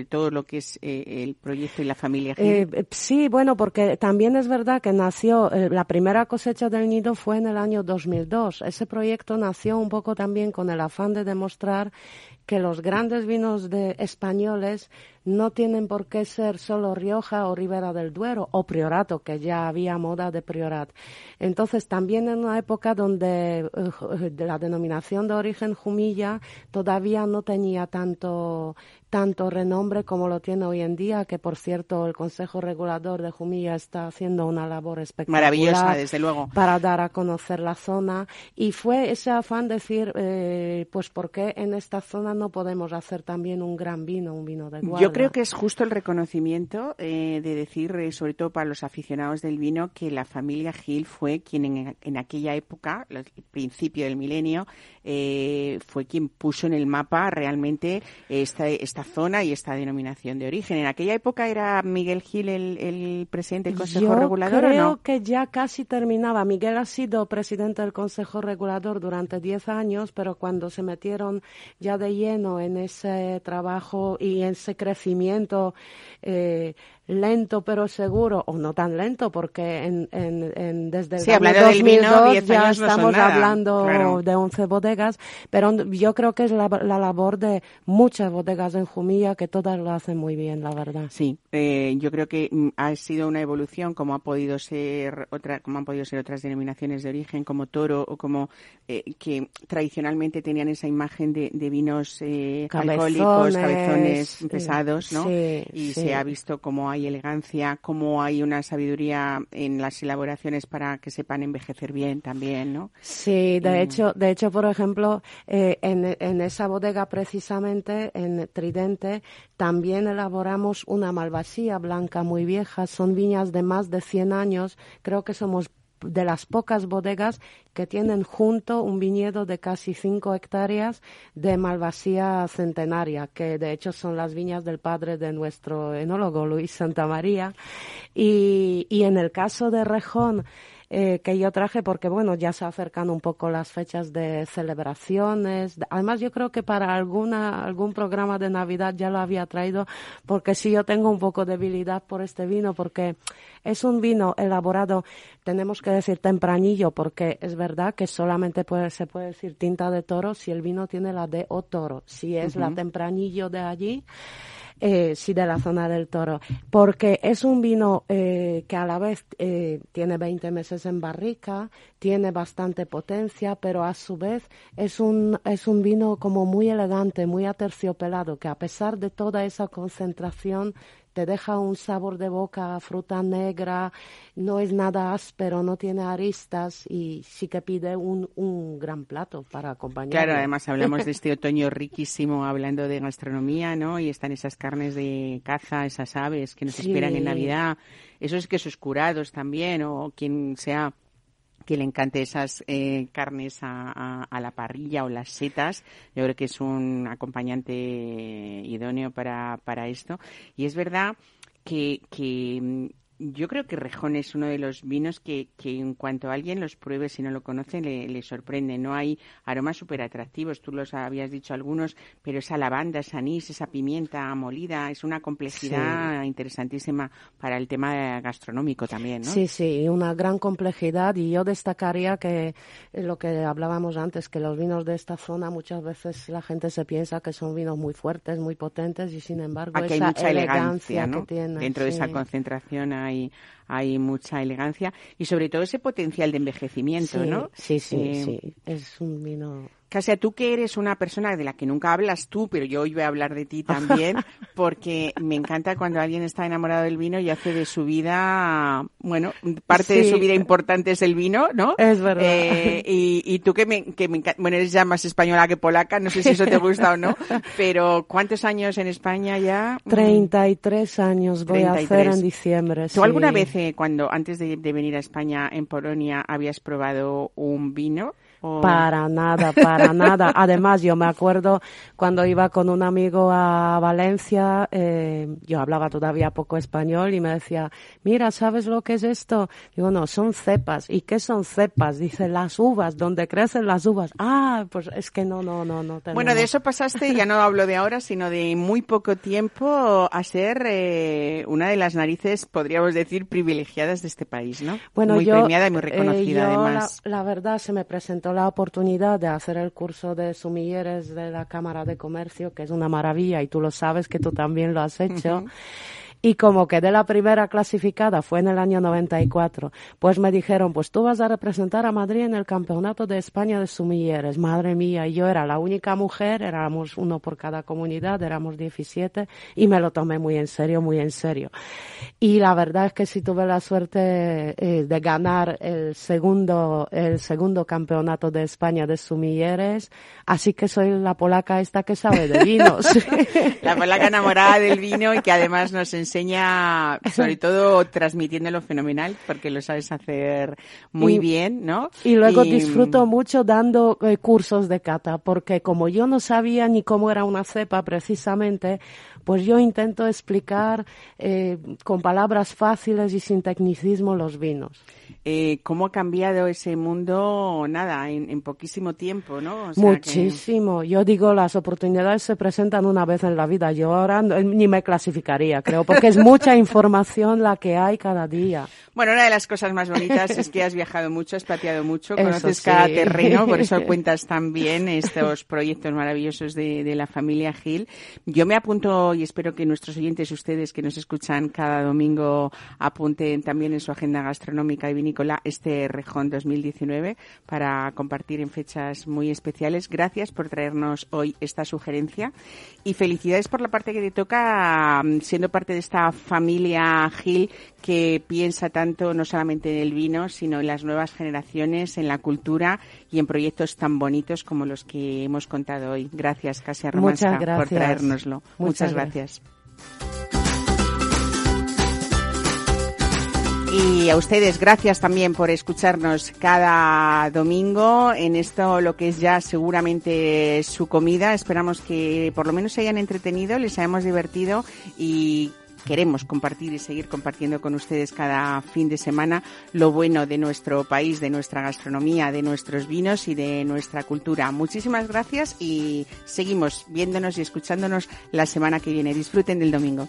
todo lo que es eh, el proyecto y la familia Gil? sí, bueno, porque también es verdad que nació, la primera cosecha del nido fue en el año 2002. Ese proyecto nació un poco también con el afán de demostrar que los grandes vinos de españoles no tienen por qué ser solo Rioja o Ribera del Duero o Priorato, que ya había moda de Priorat. Entonces, también en una época donde eh, la denominación de origen Jumilla todavía no tenía tanto tanto renombre como lo tiene hoy en día, que por cierto el Consejo Regulador de Jumilla está haciendo una labor espectacular. Maravillosa, desde luego. Para dar a conocer la zona. Y fue ese afán decir, eh, pues, ¿por qué en esta zona no podemos hacer también un gran vino, un vino de guarda? Yo creo que es justo el reconocimiento eh, de decir, eh, sobre todo para los aficionados del vino, que la familia Gil fue quien en, en aquella época, el principio del milenio, eh, fue quien puso en el mapa realmente esta, esta zona y esta denominación de origen. ¿En aquella época era Miguel Gil el, presidente del Consejo Regulador creo o no? que ya casi terminaba. Miguel ha sido presidente del Consejo Regulador durante 10 años, pero cuando se metieron ya de lleno en ese trabajo y en ese crecimiento eh, lento pero seguro, o no tan lento, porque en, en, desde el sí, año 2002 ya estamos hablando de 11 bodegas, pero yo creo que es la, labor de muchas bodegas en Jumilla que todas lo hacen muy bien, la verdad. Sí, eh, yo creo que mm, ha sido una evolución como ha podido ser otra, como han podido ser otras denominaciones de origen como Toro o como eh, que tradicionalmente tenían esa imagen de, vinos eh, alcohólicos, cabezones pesados, ¿no? y se ha visto como hay elegancia, cómo hay una sabiduría en las elaboraciones para que sepan envejecer bien también, ¿no? Sí, de hecho, de hecho, por ejemplo, eh, en, en esa bodega precisamente, en Tridente, también elaboramos una malvasía blanca muy vieja. Son viñas de más de 100 años. Creo que somos de las pocas bodegas que tienen junto un viñedo de casi cinco hectáreas de malvasía centenaria, que de hecho son las viñas del padre de nuestro enólogo Luis Santamaría. Y, y en el caso de Rejón, eh, que yo traje porque, bueno, ya se acercan un poco las fechas de celebraciones. Además, yo creo que para alguna, algún programa de Navidad ya lo había traído porque sí yo tengo un poco de debilidad por este vino porque es un vino elaborado, tenemos que decir tempranillo porque es verdad que solamente puede, se puede decir tinta de toro si el vino tiene la de o toro. Si es la tempranillo de allí, eh, sí, de la zona del toro, porque es un vino eh, que a la vez eh, tiene 20 meses en barrica, tiene bastante potencia, pero a su vez es un, es un vino como muy elegante, muy aterciopelado, que a pesar de toda esa concentración te deja un sabor de boca, fruta negra, no es nada áspero, no tiene aristas y sí que pide un, un gran plato para acompañar. Claro, además hablamos de este otoño riquísimo hablando de gastronomía, ¿no? Y están esas carnes de caza, esas aves que nos esperan en Navidad, esos quesos curados también, o quien sea que le encante esas eh, carnes a, la parrilla o las setas. Yo creo que es un acompañante idóneo para, para esto. Y es verdad que, que yo creo que Rejón es uno de los vinos que, que en cuanto alguien los pruebe, si no lo conoce, le, le sorprende. No hay aromas súper atractivos, tú los habías dicho algunos, pero esa lavanda, esa anís, esa pimienta molida, es una complejidad interesantísima para el tema gastronómico también, ¿no? Sí, sí, una gran complejidad y yo destacaría que lo que hablábamos antes, que los vinos de esta zona muchas veces la gente se piensa que son vinos muy fuertes, muy potentes y sin embargo Aquí esa hay mucha elegancia elegancia, ¿no? que tienen. Dentro de esa sí. concentración ไง hay, mucha elegancia y sobre todo ese potencial de envejecimiento, Sí, ¿no? sí, sí, Eh, sí. Es un vino Casia, tú que eres una persona de la que nunca hablas tú, pero yo hoy voy a hablar de ti también, porque me encanta cuando alguien está enamorado del vino y hace de su vida, bueno, parte de su vida importante es el vino, ¿no? Es verdad. Eh, y, y tú que me, que me enca- bueno, eres ya más española que polaca, no sé si eso te gusta o no, pero ¿cuántos años en España ya? 33 años voy a hacer 33. en diciembre. ¿Tú alguna vez, eh, cuando antes de, de venir a España, en Polonia, habías probado un vino? O- Para nada, para nada. Además, yo me acuerdo cuando iba con un amigo a Valencia, eh, yo hablaba todavía poco español y me decía, mira, ¿sabes lo que es esto? Digo, no, son cepas. ¿Y qué son cepas? Dice, las uvas, donde crecen las uvas. Ah, pues es que no, no, no, no. Bueno, de eso pasaste, ya no hablo de ahora, sino de muy poco tiempo a ser eh, una de las narices, podríamos decir, privilegiadas de este país, ¿no? Bueno, muy yo, premiada y muy eh, reconocida, yo además. La, la verdad, se me presentó la oportunidad de hacer el curso de sumilleres de la Cámara de Comercio, que es una maravilla, y tú lo sabes que tú también lo has hecho. Y como quedé la primera clasificada, fue en el año 94, pues me dijeron, pues tú vas a representar a Madrid en el Campeonato de España de Sumilleres. Madre mía, y yo era la única mujer, éramos uno por cada comunidad, éramos 17, y me lo tomé muy en serio, muy en serio. Y la verdad es que sí tuve la suerte eh, de ganar el segundo, el segundo campeonato de España de sumilleres, así que soy la polaca esta que sabe de vinos. La polaca enamorada del vino y que además nos enseña, sobre todo transmitiéndolo fenomenal, porque lo sabes hacer muy Y- bien, ¿no? Y luego Y- disfruto mucho dando eh, cursos de cata, porque como yo no sabía ni cómo era una cepa precisamente, pues yo intento explicar eh, con palabras fáciles y sin tecnicismo los vinos. eh, cómo ha cambiado ese mundo, nada, en, en poquísimo tiempo, ¿no? O sea que- Muchísimo. Yo digo, las oportunidades se presentan una vez en la vida. Yo ahora no- ni me clasificaría, creo, porque es mucha información la que hay cada día. Bueno, una de las cosas más bonitas es que has viajado mucho, has pateado mucho, Eso conoces sí. cada terreno, por eso cuentas tan bien estos proyectos maravillosos de, de la familia Gil. Yo me apunto y espero que nuestros oyentes, ustedes que nos escuchan cada domingo, apunten también en su agenda gastronómica y vinícola este Rejón 2019 para compartir en fechas muy especiales. Gracias por traernos hoy esta sugerencia y felicidades por la parte que te toca mm, siendo parte de esta familia Gil que piensa tanto no solamente en el vino, sino en las nuevas generaciones, en la cultura y en proyectos tan bonitos como los que hemos contado hoy. Gracias, Casia Muchas por traérnoslo. Muchas, Muchas gracias. Y a ustedes, gracias también por escucharnos cada domingo en esto, lo que es ya seguramente su comida. Esperamos que por lo menos se hayan entretenido, les hayamos divertido y queremos compartir y seguir compartiendo con ustedes cada fin de semana lo bueno de nuestro país, de nuestra gastronomía, de nuestros vinos y de nuestra cultura. Muchísimas gracias y seguimos viéndonos y escuchándonos la semana que viene. Disfruten del domingo.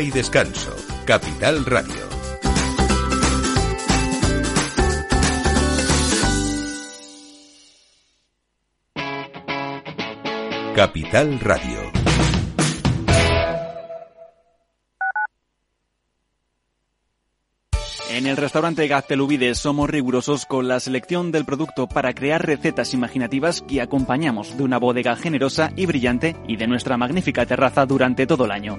Y descanso. Capital Radio. Capital Radio. En el restaurante Gaztelubides somos rigurosos con la selección del producto para crear recetas imaginativas que acompañamos de una bodega generosa y brillante y de nuestra magnífica terraza durante todo el año.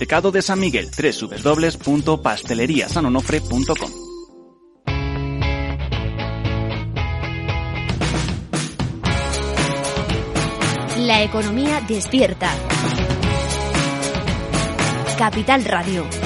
mercado de San Miguel, www.pasteleriasanonofre.com. La economía despierta. Capital Radio.